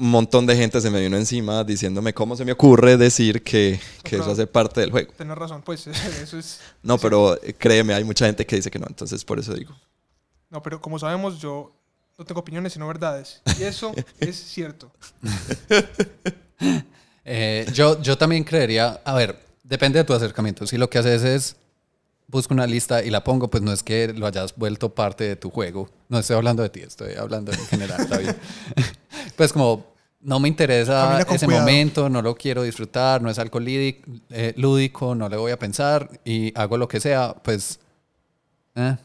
un montón de gente se me vino encima diciéndome cómo se me ocurre decir que, que eso hace parte del juego. Tienes razón, pues eso es... No, pero eh, créeme, hay mucha gente que dice que no, entonces por eso digo. No, pero como sabemos, yo no tengo opiniones, sino verdades. Y eso es cierto. Eh, yo, yo también creería, a ver, depende de tu acercamiento. Si lo que haces es busco una lista y la pongo, pues no es que lo hayas vuelto parte de tu juego. No estoy hablando de ti, estoy hablando en general, David. pues como no me interesa ese cuidado. momento, no lo quiero disfrutar, no es algo eh, lúdico, no le voy a pensar y hago lo que sea, pues... eh.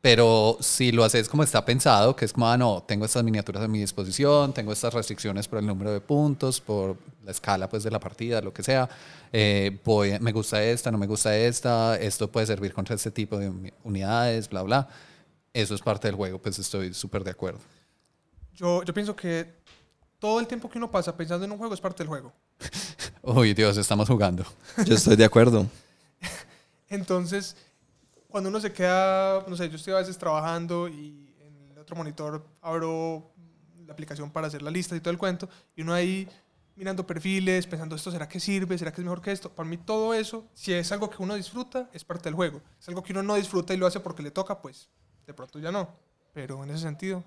Pero si lo haces como está pensado, que es como, ah, no, tengo estas miniaturas a mi disposición, tengo estas restricciones por el número de puntos, por la escala pues, de la partida, lo que sea, eh, voy, me gusta esta, no me gusta esta, esto puede servir contra este tipo de uni- unidades, bla, bla. Eso es parte del juego, pues estoy súper de acuerdo. Yo, yo pienso que todo el tiempo que uno pasa pensando en un juego es parte del juego. Uy, Dios, estamos jugando. Yo estoy de acuerdo. Entonces, cuando uno se queda, no sé, yo estoy a veces trabajando y en el otro monitor abro la aplicación para hacer la lista y todo el cuento, y uno ahí mirando perfiles, pensando, ¿esto será que sirve? ¿Será que es mejor que esto? Para mí todo eso, si es algo que uno disfruta, es parte del juego. Si es algo que uno no disfruta y lo hace porque le toca, pues de pronto ya no. Pero en ese sentido.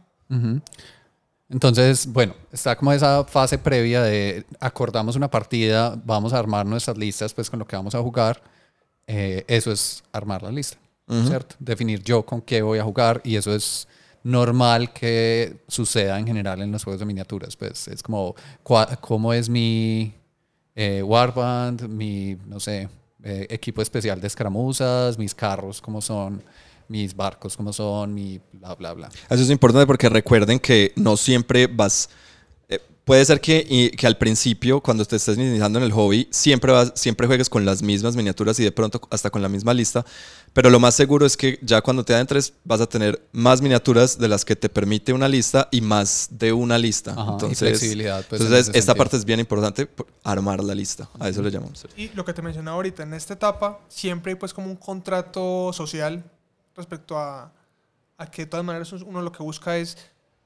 Entonces, bueno, está como esa fase previa de acordamos una partida, vamos a armar nuestras listas pues con lo que vamos a jugar. Eh, eso es armar la lista. ¿cierto? Definir yo con qué voy a jugar y eso es normal que suceda en general en los juegos de miniaturas. Pues es como cómo es mi eh, warband, mi, no sé, eh, equipo especial de escaramuzas, mis carros, cómo son, mis barcos, cómo son, mi bla, bla, bla. Eso es importante porque recuerden que no siempre vas... eh, puede ser que, y- que al principio, cuando te estés iniciando en el hobby, siempre, vas, siempre juegues con las mismas miniaturas y de pronto hasta con la misma lista, pero lo más seguro es que ya cuando te adentres vas a tener más miniaturas de las que te permite una lista y más de una lista. Ajá, y entonces, flexibilidad, pues, en entonces ese esta sentido. parte es bien importante, por- armar la lista, a eso le llamamos. Y lo que te mencionaba ahorita, en esta etapa siempre hay pues como un contrato social respecto a, a que de todas maneras uno lo que busca es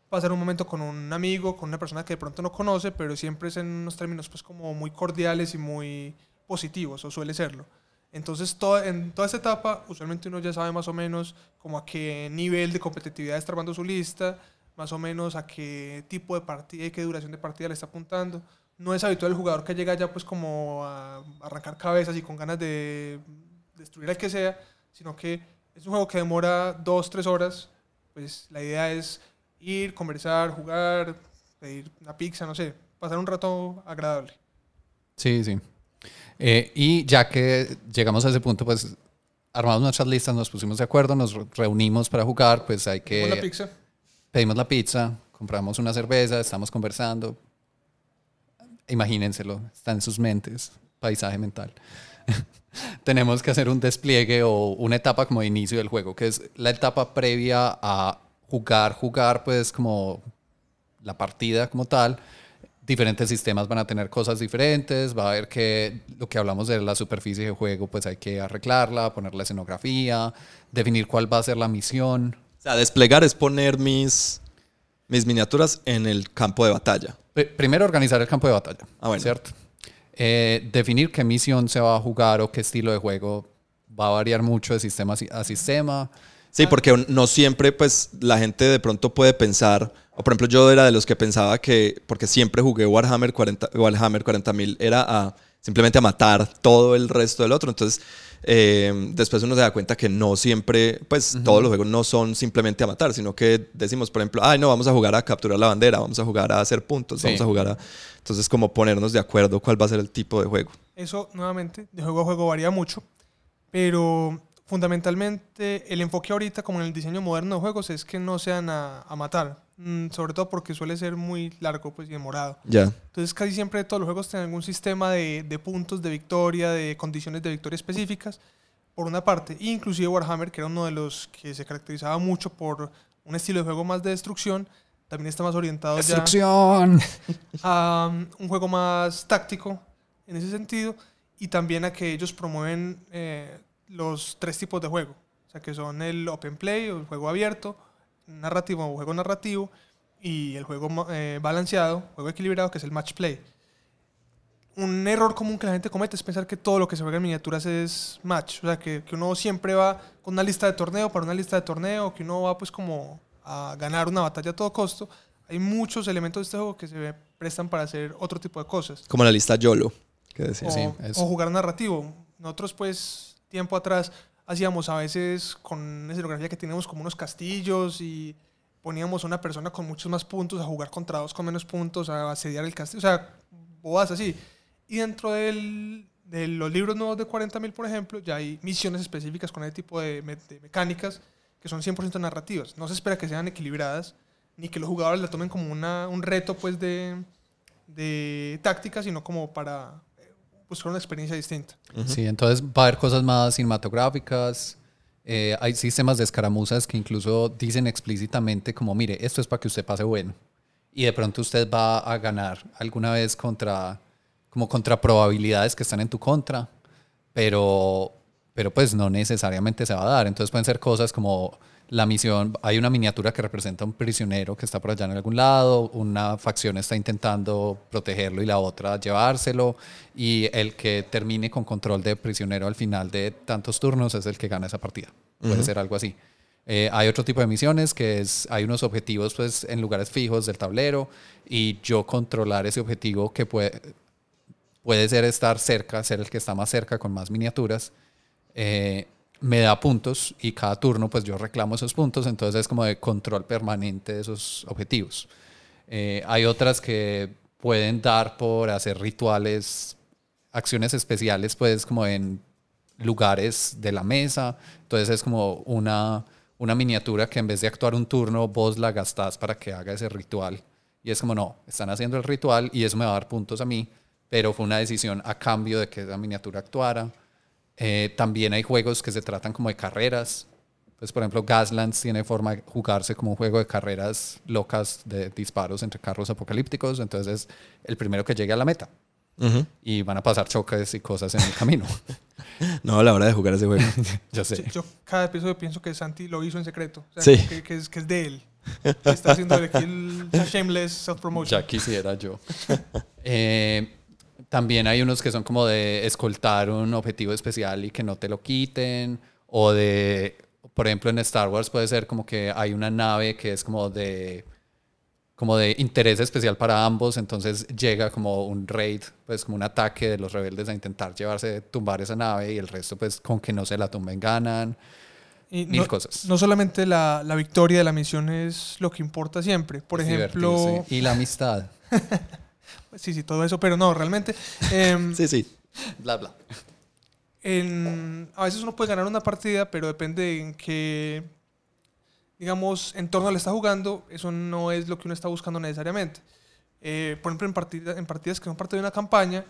pasar un momento con un amigo, con una persona que de pronto no conoce, pero siempre es en unos términos pues como muy cordiales y muy positivos, o suele serlo. Entonces, toda, en toda esta etapa, usualmente uno ya sabe más o menos como a qué nivel de competitividad está armando su lista, más o menos a qué tipo de partida y qué duración de partida le está apuntando. No es habitual el jugador que llega ya pues como a arrancar cabezas y con ganas de destruir al que sea, sino que es un juego que demora dos, tres horas. Pues la idea es ir, conversar, jugar, pedir una pizza, no sé, pasar un rato agradable. Sí, sí. Eh, y ya que llegamos a ese punto, pues armamos nuestras listas, nos pusimos de acuerdo, nos reunimos para jugar, pues hay que... Pedimos la pizza. Pedimos la pizza, compramos una cerveza, estamos conversando. Imagínenselo, está en sus mentes, paisaje mental. Tenemos que hacer un despliegue o una etapa como de inicio del juego, que es la etapa previa a jugar, jugar, pues como la partida como tal diferentes sistemas van a tener cosas diferentes, va a haber que lo que hablamos de la superficie de juego, pues hay que arreglarla, poner la escenografía, definir cuál va a ser la misión. O sea, desplegar es poner mis, mis miniaturas en el campo de batalla. primero organizar el campo de batalla, ah, bueno. ¿cierto? Eh, definir qué misión se va a jugar o qué estilo de juego va a variar mucho de sistema a sistema. Sí, porque no siempre pues la gente de pronto puede pensar o por ejemplo, yo era de los que pensaba que, porque siempre jugué Warhammer 40.000, Warhammer 40, era a simplemente a matar todo el resto del otro. Entonces, eh, después uno se da cuenta que no siempre, pues todos los juegos no son simplemente a matar, sino que decimos, por ejemplo, ay, no, vamos a jugar a capturar la bandera, vamos a jugar a hacer puntos, vamos a jugar a... Entonces, como ponernos de acuerdo cuál va a ser el tipo de juego. Eso, nuevamente, de juego a juego varía mucho, pero fundamentalmente el enfoque ahorita, como en el diseño moderno de juegos, es que no sean a, a matar Mm, sobre todo porque suele ser muy largo pues, y demorado. Ya. Entonces casi siempre todos los juegos tienen algún sistema de, de, puntos de victoria, de condiciones de victoria específicas, por una parte. Inclusive Warhammer, que era uno de los que se caracterizaba mucho por un estilo de juego más de destrucción, también está más orientado ¡Destrucción! a um, un juego más táctico en ese sentido y también a que ellos promueven eh, los tres tipos de juego. O sea, que son el open play o el juego abierto, narrativo o juego narrativo y el juego eh, balanceado, juego equilibrado, que es el match play. Un error común que la gente comete es pensar que todo lo que se juega en miniaturas es match. O sea, que, que uno siempre va con una lista de torneo para una lista de torneo, que uno va pues como a ganar una batalla a todo costo. Hay muchos elementos de este juego que se prestan para hacer otro tipo de cosas. Como la lista YOLO, que decía. O, o jugar narrativo. Nosotros pues tiempo atrás hacíamos a veces con escenografía que teníamos como unos castillos y poníamos a una persona con muchos más puntos a jugar contra dos con menos puntos, a asediar el castillo, o sea, bodas así. Y dentro del, de los libros nuevos de 40.000, por ejemplo, ya hay misiones específicas con ese tipo de, mecánicas que son 100% narrativas. No se espera que sean equilibradas, ni que los jugadores la tomen como una, un reto pues, de, de táctica, sino como para buscar una experiencia distinta. Sí, entonces va a haber cosas más cinematográficas. Eh, hay sistemas de escaramuzas que incluso dicen explícitamente como, mire, esto es para que usted pase bueno. Y de pronto usted va a ganar alguna vez contra, como contra probabilidades que están en tu contra, pero, pero pues no necesariamente se va a dar. Entonces pueden ser cosas como la misión, hay una miniatura que representa a un prisionero que está por allá en algún lado, una facción está intentando protegerlo y la otra llevárselo, y el que termine con control de prisionero al final de tantos turnos es el que gana esa partida. Puede ser algo así. Eh, hay otro tipo de misiones que es, hay unos objetivos pues en lugares fijos del tablero y yo controlar ese objetivo que puede, puede ser estar cerca, ser el que está más cerca con más miniaturas. Eh, me da puntos y cada turno pues yo reclamo esos puntos, entonces es como de control permanente de esos objetivos. Eh, hay otras que pueden dar por hacer rituales, acciones especiales pues como en lugares de la mesa, entonces es como una, una miniatura que en vez de actuar un turno vos la gastás para que haga ese ritual y es como no, están haciendo el ritual y eso me va a dar puntos a mí, pero fue una decisión a cambio de que esa miniatura actuara. Eh, también hay juegos que se tratan como de carreras. Pues, por ejemplo, Gaslands tiene forma de jugarse como un juego de carreras locas de disparos entre carros apocalípticos. Entonces, es el primero que llegue a la meta. Y van a pasar choques y cosas en el camino. no, a la hora de jugar ese juego. yo sé. Yo, cada episodio pienso que Santi lo hizo en secreto. sí. Que, es, que, es, de él. está haciendo aquí el shameless self-promotion. Ya quisiera yo. eh, también hay unos que son como de escoltar un objetivo especial y que no te lo quiten. O de, por ejemplo, en Star Wars puede ser como que hay una nave que es como de como de interés especial para ambos, entonces llega como un raid, pues como un ataque de los rebeldes a intentar llevarse, tumbar esa nave y el resto pues con que no se la tumben ganan. Y Mil no, cosas. no solamente la, la victoria de la misión es lo que importa siempre. Por Es ejemplo. Y la amistad. sí, sí, todo eso, pero no, realmente. em, Sí, sí. bla, bla. en- a veces uno puede ganar una partida, pero depende en qué, digamos, entorno le está jugando. Eso no es lo que uno está buscando necesariamente. Eh, por ejemplo, en, partida- en partidas que son parte de una campaña,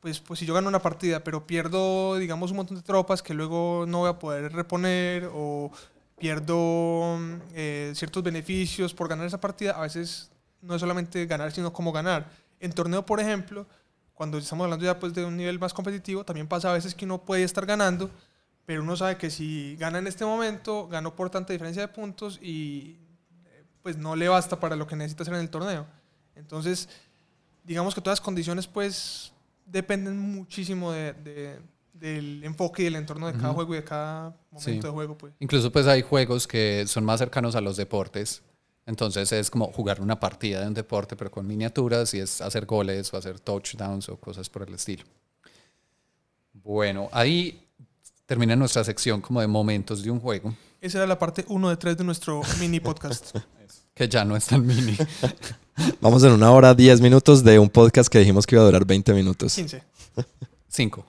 pues, pues si yo gano una partida, pero pierdo, digamos, un montón de tropas que luego no voy a poder reponer o pierdo eh, ciertos beneficios por ganar esa partida, a veces no es solamente ganar, sino cómo ganar. En torneo, por ejemplo, cuando estamos hablando ya pues de un nivel más competitivo, también pasa a veces que uno puede estar ganando, pero uno sabe que si gana en este momento, ganó por tanta diferencia de puntos y eh, pues no le basta para lo que necesita hacer en el torneo. Entonces, digamos que todas las condiciones pues dependen muchísimo de- de- del enfoque y del entorno de cada juego y de cada momento Sí. de juego. Pues. Incluso pues hay juegos que son más cercanos a los deportes. Entonces es como jugar una partida de un deporte pero con miniaturas y es hacer goles o hacer touchdowns o cosas por el estilo. Bueno, ahí termina nuestra sección como de momentos de un juego Esa era la parte 1 de 3 de nuestro mini podcast. que ya no es tan mini. Vamos en una hora, 10 minutos de un podcast que dijimos que iba a durar 20 minutos. 15. Cinco.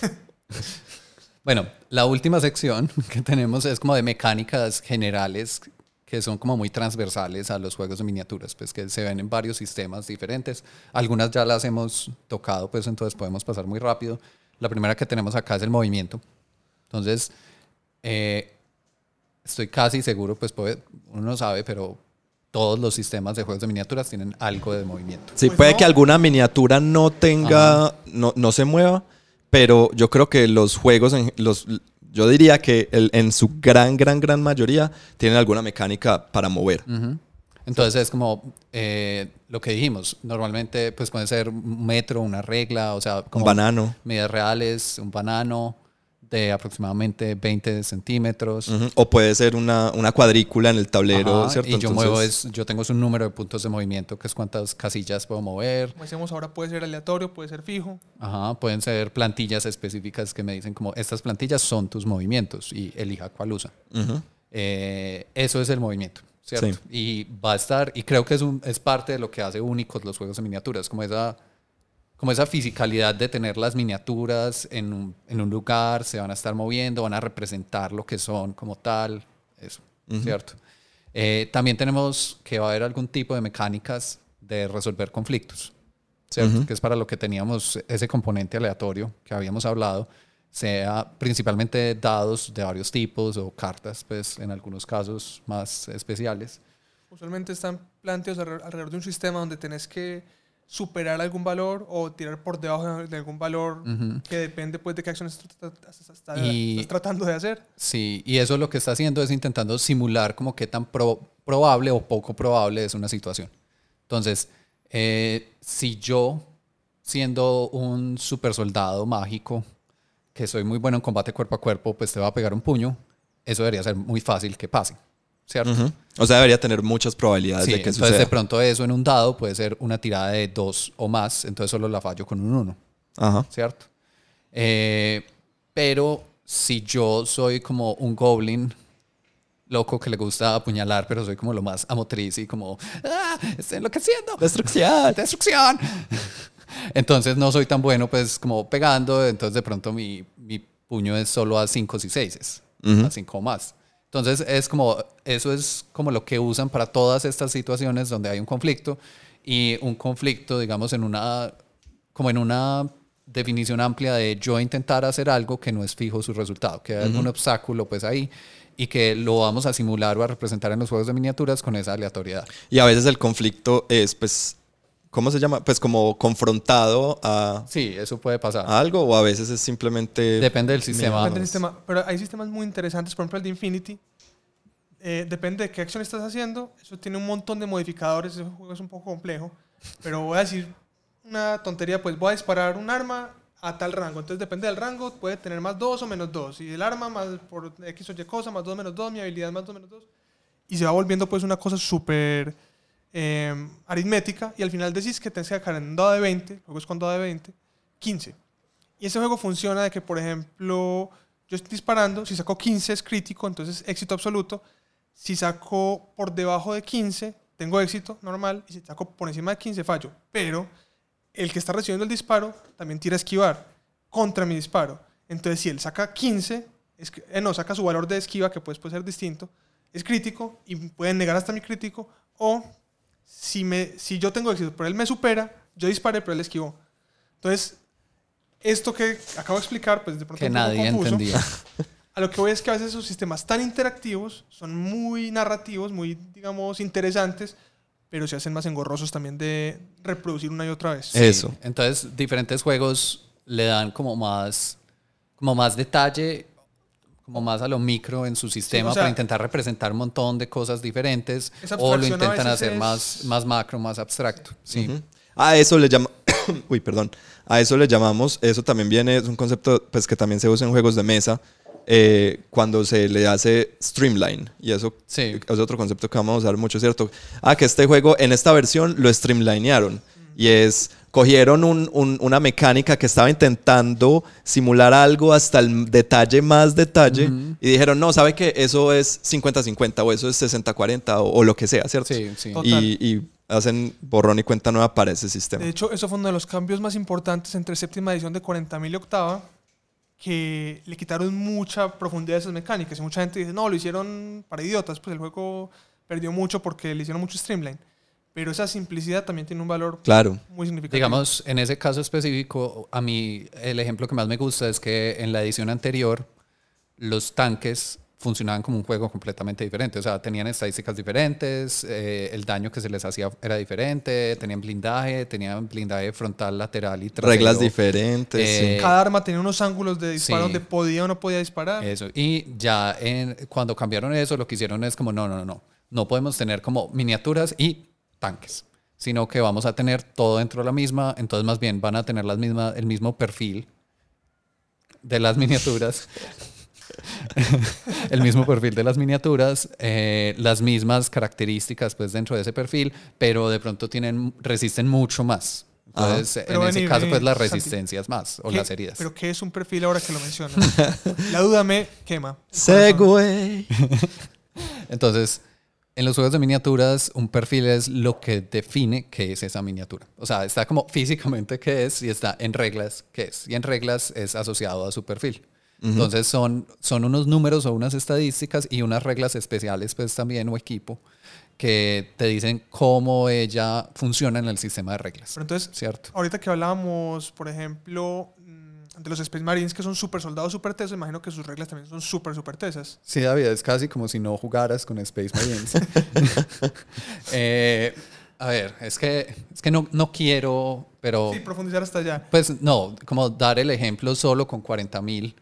bueno, la última sección que tenemos es como de mecánicas generales que son como muy transversales a los juegos de miniaturas, pues que se ven en varios sistemas diferentes. Algunas ya las hemos tocado, pues entonces podemos pasar muy rápido. La primera que tenemos acá es el movimiento. Entonces, eh, estoy casi seguro, pues puede- uno no sabe, pero todos los sistemas de juegos de miniaturas tienen algo de movimiento. Sí, Pues puede no. que alguna miniatura no tenga, no, no se mueva, pero yo creo que los juegos, en- los, yo diría que el- en su gran, gran, gran mayoría tienen alguna mecánica para mover. Entonces es como eh, lo que dijimos, normalmente pues puede ser un metro, una regla, o sea, como Un banano. medidas reales, un banano de aproximadamente 20 centímetros. O puede ser una, una cuadrícula en el tablero, Ajá, ¿cierto? Y yo muevo es, yo tengo es un número de puntos de movimiento, que es cuántas casillas puedo mover. Como decíamos ahora, puede ser aleatorio, puede ser fijo. Ajá, pueden ser plantillas específicas que me dicen como estas plantillas son tus movimientos y elija cuál usa. Eh, eso es el movimiento, ¿cierto? Sí. Y va a estar, y creo que es, un, es parte de lo que hace únicos los juegos de miniaturas, como esa, como esa fisicalidad de tener las miniaturas en un, en un lugar, se van a estar moviendo, van a representar lo que son como tal, eso, ¿cierto? Eh, también tenemos que va a haber algún tipo de mecánicas de resolver conflictos, ¿cierto? Que es para lo que teníamos ese componente aleatorio que habíamos hablado, sea principalmente dados de varios tipos o cartas, pues en algunos casos más especiales. Usualmente están planteados alre- alrededor de un sistema donde tenés que superar algún valor o tirar por debajo de algún valor que depende pues de qué tra- estás, estás- Y- estás tratando de hacer. Sí, y eso lo que está haciendo es intentando simular como qué tan pro- probable o poco probable es una situación. Entonces, eh, si yo, siendo un super soldado mágico, que soy muy bueno en combate cuerpo a cuerpo, pues te va a pegar un puño, eso debería ser muy fácil que pase, ¿cierto? O sea, debería tener muchas probabilidades Sí, de que entonces suceda. de pronto eso en un dado puede ser una tirada de dos o más, entonces solo la fallo con un uno. Ajá. ¿cierto? Eh, pero si yo soy como un goblin loco que le gusta apuñalar, pero soy como lo más amotriz y como, ¡ah! Estoy enloqueciendo. Destrucción. ¡Destrucción! Entonces no soy tan bueno pues como pegando, entonces de pronto mi, mi puño es solo a 5 y 6, Ujú. a 5 o más. Entonces es como, eso es como lo que usan para todas estas situaciones donde hay un conflicto y un conflicto, digamos, en una, como en una definición amplia de yo intentar hacer algo que no es fijo su resultado, que hay algún obstáculo pues ahí y que lo vamos a simular o a representar en los juegos de miniaturas con esa aleatoriedad. Y a veces el conflicto es, pues, ¿cómo se llama? Pues como confrontado a, Sí, eso puede pasar. a algo o a veces es simplemente... Depende del sistema. Depende del sistema. Pero hay sistemas muy interesantes, por ejemplo el de Infinity. Eh, depende de qué acción estás haciendo. Eso tiene un montón de modificadores. Ese juego es un poco complejo. Pero voy a decir una tontería. Pues voy a disparar un arma a tal rango. Entonces depende del rango. Puede tener más 2 o menos 2. Y el arma más por X o Y cosa, más 2 menos 2. Mi habilidad más 2 menos 2. Y se va volviendo pues una cosa súper eh, aritmética y al final decís que tenés que sacar en dado de 20, el juego es con dado de 20, 15. Y ese juego funciona de que, por ejemplo, yo estoy disparando, si saco 15 es crítico, entonces éxito absoluto. Si saco por debajo de 15, tengo éxito normal, y si saco por encima de 15, fallo. Pero el que está recibiendo el disparo también tira a esquivar contra mi disparo. Entonces, si él saca 15, es eh, no, saca su valor de esquiva, que pues puede ser distinto, es crítico y pueden negar hasta mi crítico, o si, me, si yo tengo éxito, pero él me supera, yo disparé, pero él esquivó. Entonces, esto que acabo de explicar, pues de pronto Que un poco nadie confuso. entendía. A lo que voy es que a veces esos sistemas tan interactivos son muy narrativos, muy, digamos, interesantes, pero se hacen más engorrosos también de reproducir una y otra vez. Eso. Entonces, diferentes juegos le dan como más, como más detalle, como más a lo micro en su sistema o sea- para intentar representar un montón de cosas diferentes o lo intentan hacer es- más, más macro, más abstracto. Sí. A eso le llama Uy, perdón. A eso le llamamos, eso también viene, es un concepto pues que también se usa en juegos de mesa eh, cuando se le hace streamline y eso Sí. es otro concepto que vamos a usar mucho, ¿cierto? Ah, que este juego en esta versión lo streamlinearon y es cogieron un- un- una mecánica que estaba intentando simular algo hasta el detalle más detalle y dijeron, no, ¿sabe que Eso es 50-50 o eso es 60-40 o, o lo que sea, ¿cierto? Sí, sí. Total. Y, y hacen borrón y cuenta nueva para ese sistema. De hecho, eso fue uno de los cambios más importantes entre séptima edición de 40.000 y octava, que le quitaron mucha profundidad a esas mecánicas. Y mucha gente dice, no, lo hicieron para idiotas, pues el juego perdió mucho porque le hicieron mucho streamline. Pero esa simplicidad también tiene un valor Claro. muy significativo. Digamos, en ese caso específico, a mí el ejemplo que más me gusta es que en la edición anterior los tanques funcionaban como un juego completamente diferente. O sea, tenían estadísticas diferentes, eh, el daño que se les hacía era diferente, tenían blindaje, tenían blindaje frontal, lateral y trasero. Reglas diferentes. Eh, sí. Cada arma tenía unos ángulos de disparo sí. donde podía o no podía disparar. Eso. Y ya en, cuando cambiaron eso, lo que hicieron es como, no, no, no, no. No podemos tener como miniaturas y tanques, sino que vamos a tener todo dentro de la misma. Entonces, más bien, van a tener las mismas, el mismo perfil de las miniaturas. el mismo perfil de las miniaturas, eh, las mismas características pues dentro de ese perfil, pero de pronto tienen resisten mucho más. Entonces, en ese vení, caso, pues las Santi. resistencias más o ¿Qué- las heridas. Pero ¿qué es un perfil ahora que lo mencionas? La duda me quema. Segway. Entonces, en los juegos de miniaturas, un perfil es lo que define qué es esa miniatura. O sea, está como físicamente qué es y está en reglas qué es. Y en reglas es asociado a su perfil. Entonces, son, son unos números o unas estadísticas y unas reglas especiales, pues también, o equipo, que te dicen cómo ella funciona en el sistema de reglas. Pero entonces, ¿Cierto? ahorita que hablábamos, por ejemplo, de los Space Marines que son super soldados super tesos, imagino que sus reglas también son super super tesas. Sí, David, es casi como si no jugaras con Space Marines. Eh, a ver, es que, es que no, no quiero, pero Sí, profundizar hasta allá. pues no, como dar el ejemplo solo con 40 mil.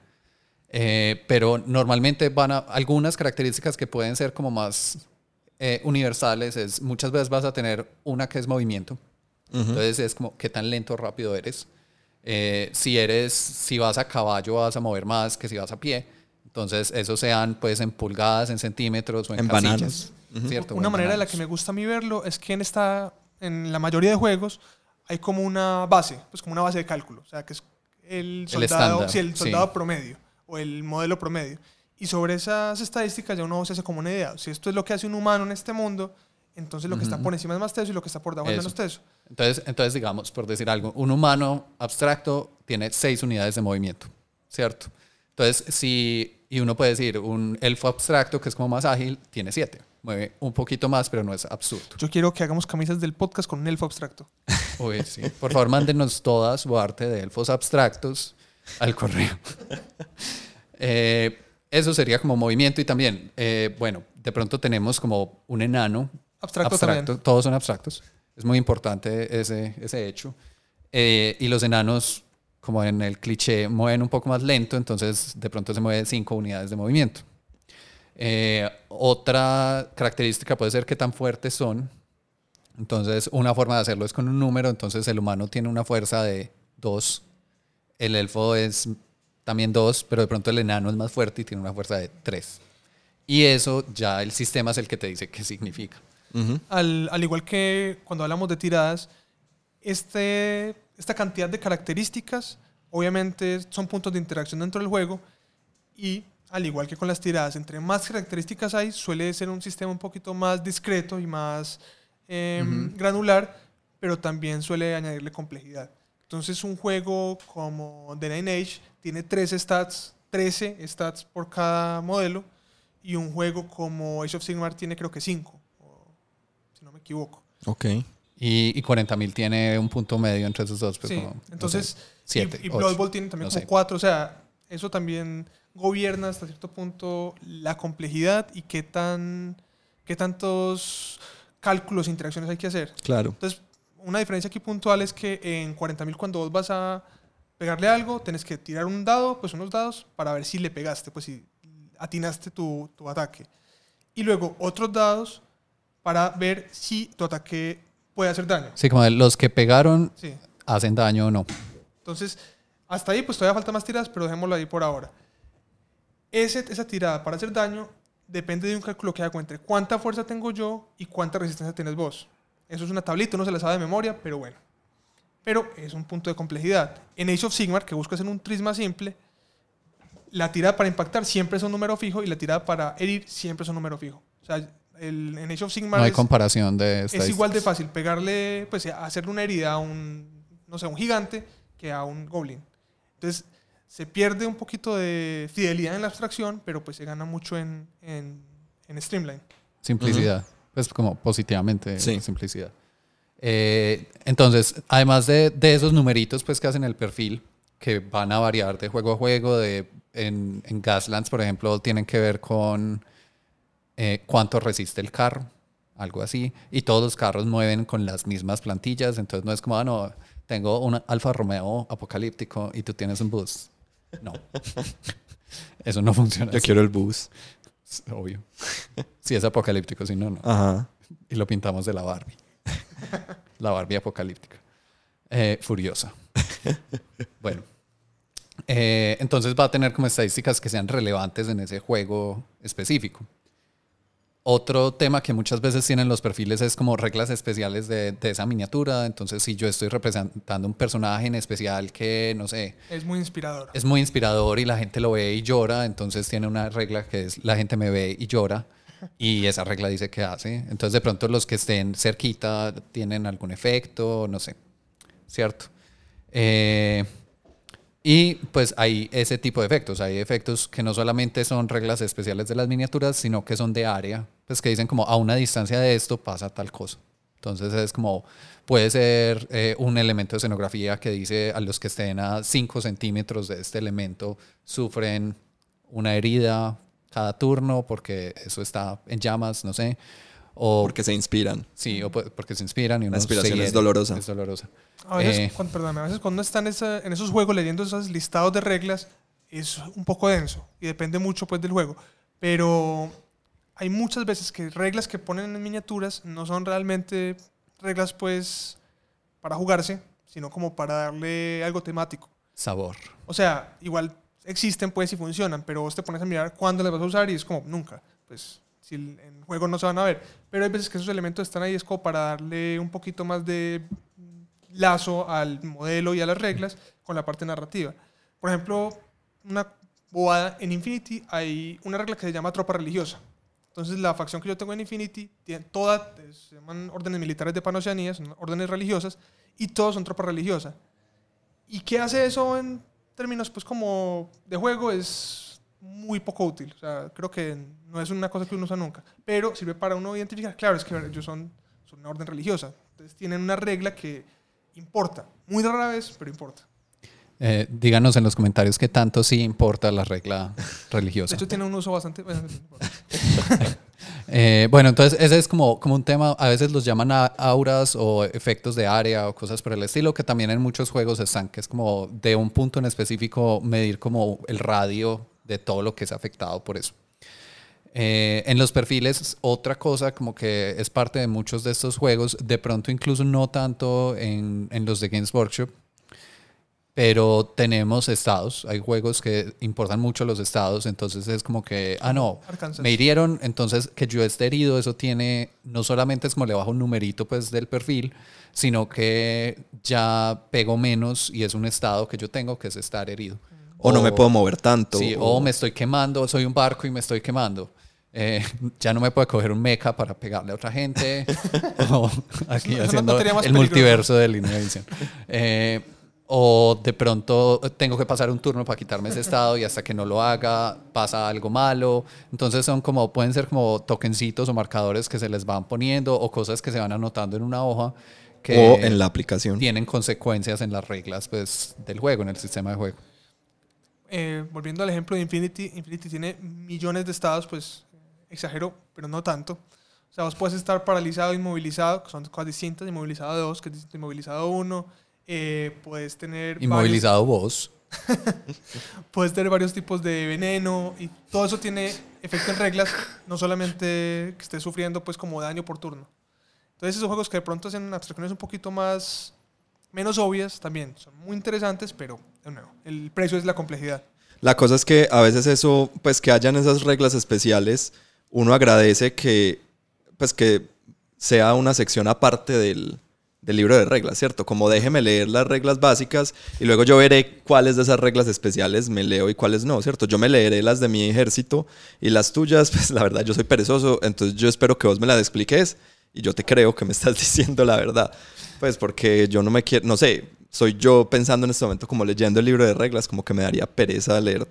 Eh, pero normalmente van a algunas características que pueden ser como más eh, universales. Es muchas veces vas a tener una que es movimiento. Entonces es como qué tan lento o rápido eres. Eh, si eres, si vas a caballo vas a mover más que si vas a pie. Entonces eso sean pues en pulgadas, en centímetros o en, En casillas, bananas. ¿cierto? Una en manera de la que me gusta a mí verlo es que en esta, en la mayoría de juegos hay como una base, pues como una base de cálculo, o sea que es el soldado, sí, el sí. soldado promedio o el modelo promedio. Y sobre esas estadísticas ya uno se hace como una idea. Si esto es lo que hace un humano en este mundo, entonces lo que está por encima es más teso y lo que está por debajo es Eso. menos teso. Entonces, entonces, digamos, por decir algo, un humano abstracto tiene seis unidades de movimiento, ¿cierto? Entonces, si, y uno puede decir, un elfo abstracto, que es como más ágil, tiene siete. Mueve un poquito más, pero no es absurdo. Yo quiero que hagamos camisas del podcast con un elfo abstracto. Uy, sí. Por favor, mándenos toda su arte de elfos abstractos al correo. Eh, eso sería como movimiento y también, eh, bueno, de pronto tenemos como un enano Abstracto, también. Todos son abstractos. Es muy importante ese, ese hecho. Eh, y los enanos, como en el cliché, mueven un poco más lento, entonces de pronto se mueve cinco unidades de movimiento. Eh, otra característica puede ser qué tan fuertes son. Entonces, una forma de hacerlo es con un número. Entonces, el humano tiene una fuerza de 2. El elfo es también 2, pero de pronto el enano es más fuerte y tiene una fuerza de 3. Y eso ya el sistema es el que te dice qué significa. Al, al igual que cuando hablamos de tiradas, este, esta cantidad de características obviamente son puntos de interacción dentro del juego y al igual que con las tiradas, entre más características hay, suele ser un sistema un poquito más discreto y más eh, Ujú. granular, pero también suele añadirle complejidad. Entonces un juego como The Nine Age tiene 13 stats, 13 stats por cada modelo y un juego como Age of Sigmar tiene creo que 5, si no me equivoco. Ok. Y, y 40.000 tiene un punto medio entre esos dos. Pues Sí, como, no sé, entonces, siete, y, y Blood Bowl tiene también no como sé. 4, o sea, eso también gobierna hasta cierto punto la complejidad y qué, tan, qué tantos cálculos e interacciones hay que hacer. Claro. Entonces, una diferencia aquí puntual es que en 40.000 cuando vos vas a pegarle algo, tenés que tirar un dado, pues unos dados, para ver si le pegaste, pues si atinaste tu, tu ataque. Y luego otros dados para ver si tu ataque puede hacer daño. Sí, como los que pegaron Sí. hacen daño o no. Entonces, hasta ahí pues todavía falta más tiradas, pero dejémoslo ahí por ahora. Ese, esa tirada para hacer daño depende de un cálculo que hago entre cuánta fuerza tengo yo y cuánta resistencia tienes vos. Eso es una tablita, uno se la sabe de memoria, pero bueno. Pero es un punto de complejidad. En Age of Sigmar, que busco hacer un tris más simple, la tirada para impactar siempre es un número fijo y la tirada para herir siempre es un número fijo. O sea, el, en Age of Sigmar No hay es- comparación de es igual de fácil pegarle, pues hacerle una herida a un, no sé, a un gigante que a un goblin. Entonces, se pierde un poquito de fidelidad en la abstracción, pero pues se gana mucho en, en, en Streamline. Simplicidad. Pues como positivamente Sí. simplicidad. Eh, entonces, además de, de esos numeritos pues que hacen el perfil, que van a variar de juego a juego, de, en, en Gaslands, por ejemplo, tienen que ver con eh, cuánto resiste el carro, algo así. Y todos los carros mueven con las mismas plantillas, entonces no es como, ah, no, tengo un Alfa Romeo apocalíptico y tú tienes un bus. No. Eso no funciona. Yo así. quiero el bus. Obvio. Si es apocalíptico, si no, no. Ajá. Y lo pintamos de la Barbie. la Barbie apocalíptica. Eh, furiosa. bueno. Eh, entonces va a tener como estadísticas que sean relevantes en ese juego específico. Otro tema que muchas veces tienen los perfiles es como reglas especiales de, de esa miniatura. Entonces, si yo estoy representando un personaje en especial que, no sé, Es muy inspirador. es muy inspirador y la gente lo ve y llora, entonces tiene una regla que es la gente me ve y llora y esa regla dice que hace. Entonces de pronto los que estén cerquita tienen algún efecto, no sé, ¿cierto? Eh, y pues hay ese tipo de efectos, hay efectos que no solamente son reglas especiales de las miniaturas, sino que son de área, pues que dicen como a una distancia de esto pasa tal cosa. Entonces es como, puede ser eh, un elemento de escenografía que dice a los que estén a 5 centímetros de este elemento sufren una herida cada turno porque eso está en llamas, no sé. O, Porque se inspiran. sí, o po- porque se inspiran y uno La inspiración es dolorosa. Es dolorosa. A veces, Eh, cuando, perdóname, a veces cuando uno está en, esa- en esos juegos leyendo esos listados de reglas, es un poco denso y depende mucho pues, del juego. Pero hay muchas veces que reglas que ponen en miniaturas no son realmente reglas pues para jugarse, sino como para darle algo temático. Sabor. O sea, igual existen pues y funcionan, pero vos te pones a mirar cuándo las vas a usar y es como nunca. Pues si en juego no se van a ver. Pero hay veces que esos elementos están ahí es como para darle un poquito más de lazo al modelo y a las reglas con la parte narrativa. Por ejemplo, una bobada en Infinity hay una regla que se llama tropa religiosa. Entonces la facción que yo tengo en Infinity tiene todas, se llaman órdenes militares de Panoceanía, son órdenes religiosas, y todos son tropa religiosa. ¿Y qué hace eso en términos pues como de juego? Es muy poco útil. O sea, creo que no es una cosa que uno usa nunca. Pero sirve para uno identificar, claro, es que ellos son, son una orden religiosa. Entonces tienen una regla que importa. Muy rara vez, pero importa. Eh, díganos en los comentarios qué tanto sí importa la regla De religiosa. hecho, tiene un uso bastante... bueno. Eh, bueno, entonces ese es como, como un tema, a veces los llaman auras o efectos de área o cosas por el estilo, que también en muchos juegos están, que es como de un punto en específico medir como el radio de todo lo que es afectado por eso. Eh, en los perfiles, otra cosa como que es parte de muchos de estos juegos, de pronto incluso no tanto en, en los de Games Workshop, pero tenemos estados. Hay juegos que importan mucho los estados, entonces es como que, ah, no, Arkansas. me hirieron, entonces que yo esté herido, eso tiene, no solamente es como le bajo un numerito pues del perfil, sino que ya pego menos y es un estado que yo tengo que es estar herido. O no me puedo mover tanto. Sí, o me estoy quemando, soy un barco y me estoy quemando. Eh, ya no me puede coger un mecha para pegarle a otra gente. o aquí haciendo el multiverso de línea de visión. Eh, o de pronto tengo que pasar un turno para quitarme ese estado y hasta que no lo haga pasa algo malo. Entonces son como, pueden ser como tokencitos o marcadores que se les van poniendo o cosas que se van anotando en una hoja que o en la aplicación. tienen consecuencias en las reglas pues, del juego, en el sistema de juego. Eh, volviendo al ejemplo de Infinity, Infinity tiene millones de estados, pues exagero, pero no tanto. O sea, vos puedes estar paralizado, inmovilizado, que son cosas distintas, inmovilizado 2, que es distinto, inmovilizado 1. Eh, puedes tener varios- Inmovilizado vos. puedes tener varios tipos de veneno y todo eso tiene efecto en reglas, no solamente que estés sufriendo pues como daño por turno. Entonces esos juegos que de pronto hacen abstracciones un poquito más menos obvias también son muy interesantes, pero de nuevo, el precio es la complejidad. La cosa es que a veces eso, pues que hayan esas reglas especiales, uno agradece que, pues que sea una sección aparte del, del libro de reglas, ¿cierto? Como déjeme leer las reglas básicas y luego yo veré cuáles de esas reglas especiales me leo y cuáles no, ¿cierto? Yo me leeré las de mi ejército y las tuyas, pues la verdad yo soy perezoso, entonces yo espero que vos me las expliques y yo te creo que me estás diciendo la verdad. Pues porque yo no me quiero, no sé, soy yo pensando en este momento como leyendo el libro de reglas, como que me daría pereza leer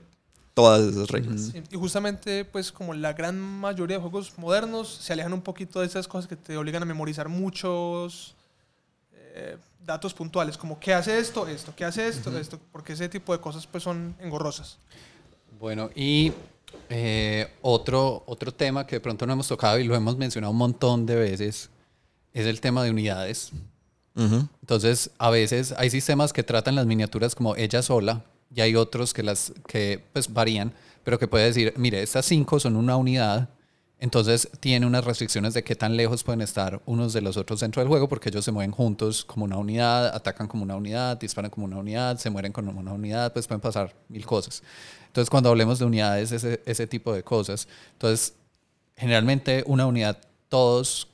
todas esas reglas. Sí, Y justamente, pues como la gran mayoría de juegos modernos se alejan un poquito de esas cosas que te obligan a memorizar muchos eh, datos puntuales, como qué hace esto, esto, qué hace esto, esto, porque ese tipo de cosas pues son engorrosas. Bueno, y eh, otro, otro tema que de pronto no hemos tocado y lo hemos mencionado un montón de veces es el tema de unidades. Entonces, a veces hay sistemas que tratan las miniaturas como ella sola y hay otros que las que pues varían, pero que puede decir, mire, estas cinco son una unidad, entonces tiene unas restricciones de qué tan lejos pueden estar unos de los otros dentro del juego porque ellos se mueven juntos como una unidad, atacan como una unidad, disparan como una unidad, se mueren como una unidad, pues pueden pasar mil cosas. Entonces, cuando hablemos de unidades, ese, ese tipo de cosas, entonces, generalmente una unidad, todos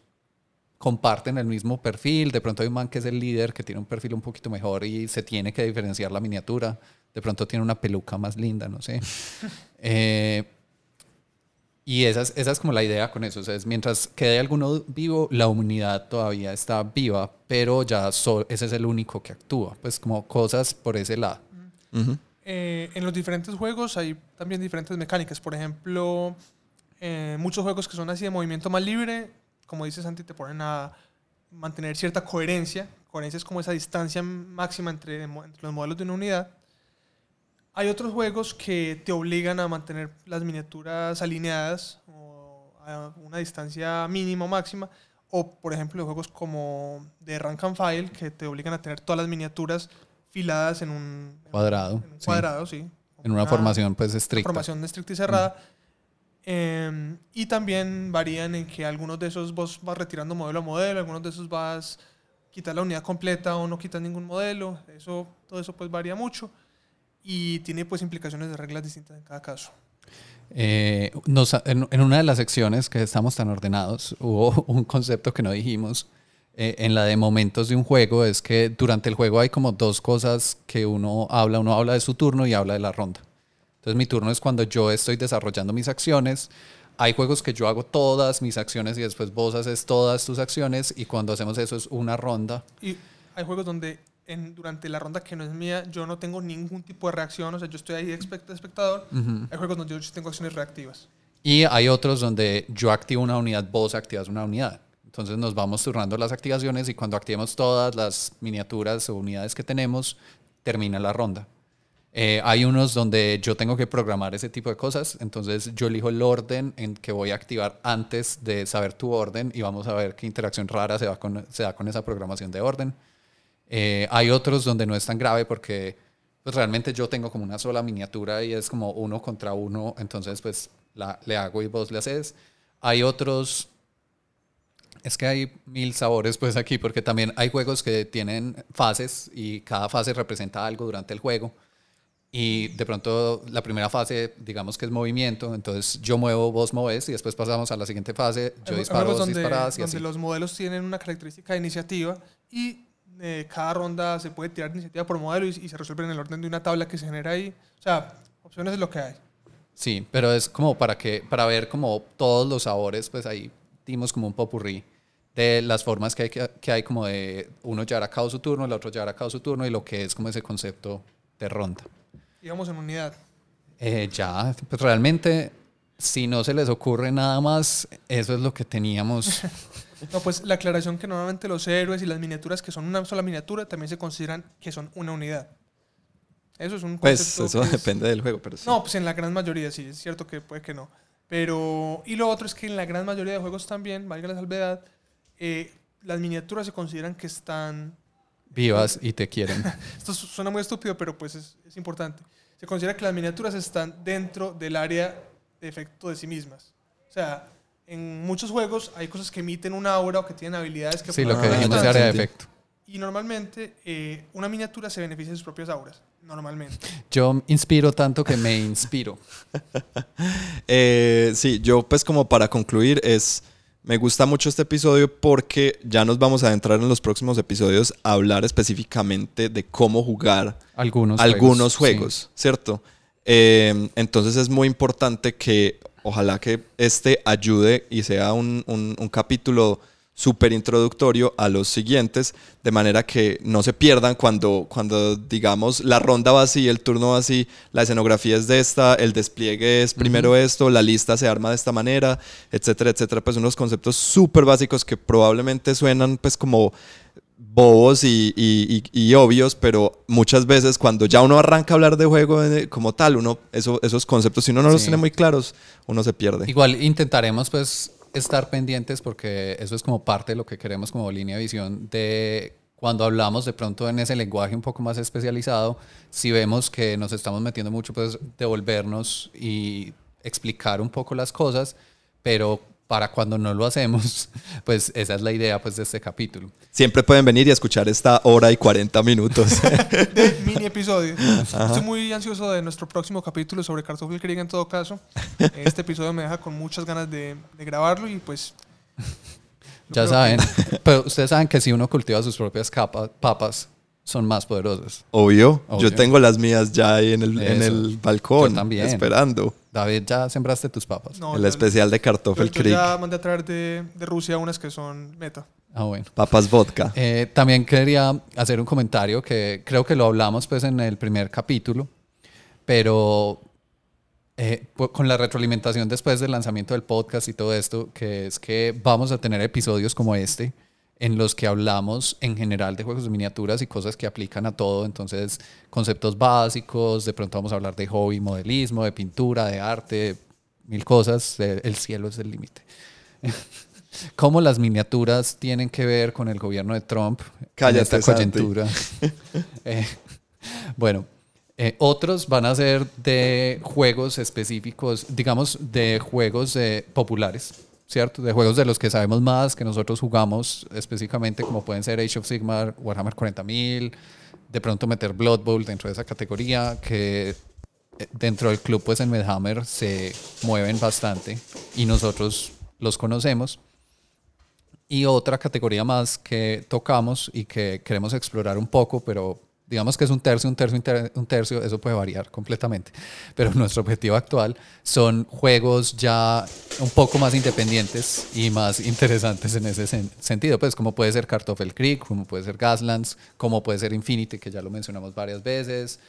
comparten el mismo perfil. De pronto hay un man que es el líder, que tiene un perfil un poquito mejor y se tiene que diferenciar la miniatura. De pronto tiene una peluca más linda, no sé. Eh, y esa es, esa es como la idea con eso. O sea, es mientras quede alguno vivo, la unidad todavía está viva, pero ya so- ese es el único que actúa. Pues como cosas por ese lado. Eh, en los diferentes juegos hay también diferentes mecánicas. Por ejemplo, eh, muchos juegos que son así de movimiento más libre, como dice Santi, te ponen a mantener cierta coherencia. Coherencia es como esa distancia máxima entre, entre los modelos de una unidad. Hay otros juegos que te obligan a mantener las miniaturas alineadas o a una distancia mínima o máxima. O, por ejemplo, juegos como de Rank and File que te obligan a tener todas las miniaturas filadas en un Cuadrado, En un sí. cuadrado, sí. En una formación pues una estricta. formación estricta y cerrada. Eh, y también varían en que algunos de esos vos vas retirando modelo a modelo, algunos de esos vas quitar la unidad completa o no quitas ningún modelo. Eso, todo eso pues varía mucho y tiene pues implicaciones de reglas distintas en cada caso. Eh, nos- en, en una de las secciones que estamos tan ordenados, hubo un concepto que no dijimos eh, en la de momentos de un juego, es que durante el juego hay como dos cosas que uno habla, uno habla de su turno y habla de la ronda. Entonces mi turno es cuando yo estoy desarrollando mis acciones. Hay juegos que yo hago todas mis acciones y después vos haces todas tus acciones y cuando hacemos eso es una ronda. Y hay juegos donde en, durante la ronda que no es mía yo no tengo ningún tipo de reacción, o sea, yo estoy ahí de espect- de espectador. Hay juegos donde yo tengo acciones reactivas. Y hay otros donde yo activo una unidad, vos activas una unidad. Entonces nos vamos turnando las activaciones y cuando activemos todas las miniaturas o unidades que tenemos, termina la ronda. Eh, hay unos donde yo tengo que programar ese tipo de cosas, entonces yo elijo el orden en que voy a activar antes de saber tu orden y vamos a ver qué interacción rara se, va con, se da con esa programación de orden. Eh, hay otros donde no es tan grave porque pues, realmente yo tengo como una sola miniatura y es como uno contra uno, entonces pues la, le hago y vos le haces. Hay otros Es que hay mil sabores pues aquí, porque también hay juegos que tienen fases y cada fase representa algo durante el juego. Y de pronto la primera fase, digamos que es movimiento, entonces yo muevo, vos moves y después pasamos a la siguiente fase, yo disparo, vos donde, disparas y donde así. los modelos tienen una característica de iniciativa y eh, cada ronda se puede tirar iniciativa por modelo y, y se resuelve en el orden de una tabla que se genera ahí. O sea, opciones es lo que hay. Sí, pero es como para que para ver como todos los sabores, pues ahí dimos como un popurrí de las formas que hay, que, que hay como de uno llevar a cabo su turno, el otro llevar a cabo su turno y lo que es como ese concepto de ronda. Digamos en unidad. Eh, ya, pues realmente, si no se les ocurre nada más, eso es lo que teníamos. No, pues la aclaración que normalmente los héroes y las miniaturas que son una sola miniatura también se consideran que son una unidad. Eso es un Pues eso es- depende del juego, pero sí. No, pues en la gran mayoría sí, es cierto que puede que no. Pero, y lo otro es que en la gran mayoría de juegos también, valga la salvedad, eh, las miniaturas se consideran que están... Vivas y te quieren. Esto su- suena muy estúpido, pero pues es, es importante. Se considera que las miniaturas están dentro del área efecto de sí mismas. O sea, en muchos juegos hay cosas que emiten una aura o que tienen habilidades que... Sí, lo que dijimos de área de efecto. Y normalmente eh, una miniatura se beneficia de sus propias auras. Normalmente. Yo inspiro tanto que me inspiro. Eh, sí, yo pues como para concluir es, me gusta mucho este episodio porque ya nos vamos a adentrar en los próximos episodios a hablar específicamente de cómo jugar Algunos algunos juegos, juegos, ¿cierto? Eh, entonces es muy importante que ojalá que este ayude y sea un, un- un capítulo súper introductorio a los siguientes, de manera que no se pierdan cuando, cuando digamos la ronda va así, el turno va así, la escenografía es de esta, el despliegue es primero esto, la lista se arma de esta manera, etcétera, etcétera, pues unos conceptos súper básicos que probablemente suenan pues como bobos y, y- y- y obvios, pero muchas veces cuando ya uno arranca a hablar de juego eh, como tal, uno, eso, esos conceptos, si uno no los Sí. tiene muy claros, uno se pierde. Igual intentaremos pues estar pendientes porque eso es como parte de lo que queremos como línea de visión de cuando hablamos de pronto en ese lenguaje un poco más especializado, si vemos que nos estamos metiendo mucho pues devolvernos y explicar un poco las cosas, pero para cuando no lo hacemos, pues esa es la idea pues de este capítulo. Siempre pueden venir y escuchar esta hora y 40 minutos. de mini episodio. Estoy muy ansioso de nuestro próximo capítulo sobre Cartoffel Krieg en todo caso. Este episodio me deja con muchas ganas de, de grabarlo y pues... Ya saben, pero ustedes saben que si uno cultiva sus propias capa- papas, son más poderosas. Obvio, Obvio. yo tengo las mías ya ahí en el, en el balcón, Yo también. esperando. David, ya sembraste tus papas. no, el yo- especial de yo, Kartoffel yo Creek, ya mandé a traer de, de Rusia unas que son meta. Ah, bueno. papas vodka. Eh, también quería hacer un comentario que creo que lo hablamos pues en el primer capítulo, pero eh, pu- con la retroalimentación después del lanzamiento del podcast y todo esto, que es que vamos a tener episodios como este en los que hablamos en general de juegos de miniaturas y cosas que aplican a todo, entonces conceptos básicos, de pronto vamos a hablar de hobby, modelismo, de pintura, de arte, mil cosas, eh, el cielo es el límite. cómo las miniaturas tienen que ver con el gobierno de Trump Cállate, en esta coyuntura. Eh, bueno, eh, otros van a ser de juegos específicos, digamos, de juegos eh, populares, ¿cierto? De juegos de los que sabemos más, que nosotros jugamos específicamente, como pueden ser Age of Sigmar, Warhammer 40.000, de pronto meter Blood Bowl dentro de esa categoría, que eh, dentro del club, pues en Medhammer se mueven bastante y nosotros los conocemos. Y otra categoría más que tocamos y que queremos explorar un poco, pero digamos que es un tercio, un tercio, un ter- un tercio, eso puede variar completamente. Pero nuestro objetivo actual son juegos ya un poco más independientes y más interesantes en ese sen- sentido, pues como puede ser Kartoffel Creek, como puede ser Gaslands, como puede ser Infinity, que ya lo mencionamos varias veces.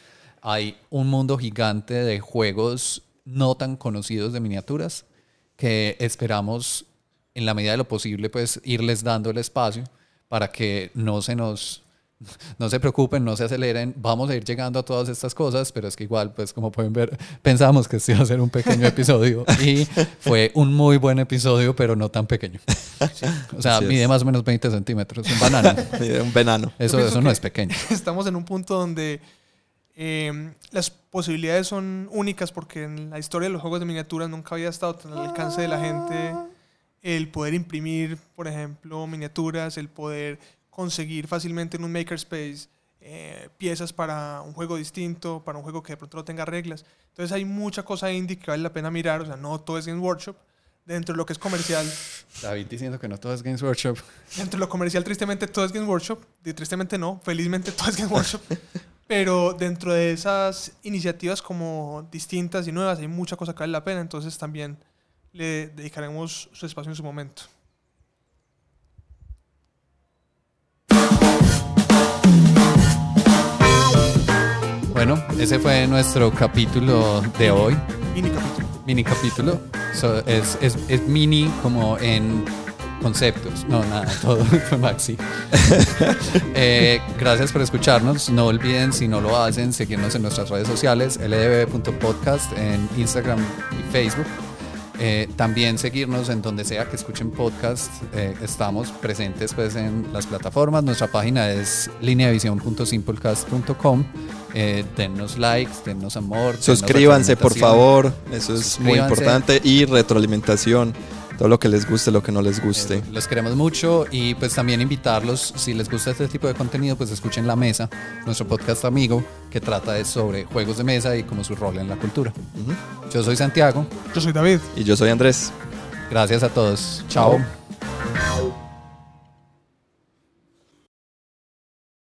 Hay un mundo gigante de juegos no tan conocidos de miniaturas que esperamos en la medida de lo posible pues irles dando el espacio para que no se nos no se preocupen, no se aceleren, vamos a ir llegando a todas estas cosas, pero es que igual, pues como pueden ver, pensamos que este iba a ser un pequeño episodio y fue un muy buen episodio, pero no tan pequeño. O sea, Así es. mide más o menos 20 centímetros, un banano. un venano. Eso, eso no es pequeño. Estamos en un punto donde eh, las posibilidades son únicas porque en la historia de los juegos de miniaturas nunca había estado tan al alcance de la gente el poder imprimir, por ejemplo, miniaturas, el poder conseguir fácilmente en un makerspace eh, piezas para un juego distinto, para un juego que de pronto no tenga reglas. Entonces hay mucha cosa indie que vale la pena mirar, o sea, no todo es Games Workshop. Dentro de lo que es comercial, David diciendo que no todo es Games Workshop. dentro de lo comercial tristemente todo es Games Workshop, y tristemente no, felizmente todo es Games Workshop. Pero dentro de esas iniciativas como distintas y nuevas hay mucha cosa que vale la pena, entonces también le dedicaremos su espacio en su momento. Bueno, ese fue nuestro capítulo de hoy. Mini capítulo. Mini capítulo. So, es, es, es mini como en conceptos. No, nada, todo fue Maxi. Eh, gracias por escucharnos. No olviden, si no lo hacen, seguirnos en nuestras redes sociales, ldb.podcast en Instagram y Facebook. Eh, también seguirnos en donde sea que escuchen podcast. Eh, estamos presentes pues, en las plataformas. Nuestra página es lineavision.simplecast.com. Eh, dennos likes, dennos amor. Suscríbanse, por favor. Eso es muy importante. Y retroalimentación. Todo lo que les guste, lo que no les guste. Eso, los queremos mucho y pues también invitarlos, si les gusta este tipo de contenido, pues escuchen La Mesa, nuestro podcast amigo que trata de sobre juegos de mesa y como su rol en la cultura. Yo soy Santiago, Yo soy David. Y yo soy Andrés. gracias a todos, chao. Chao.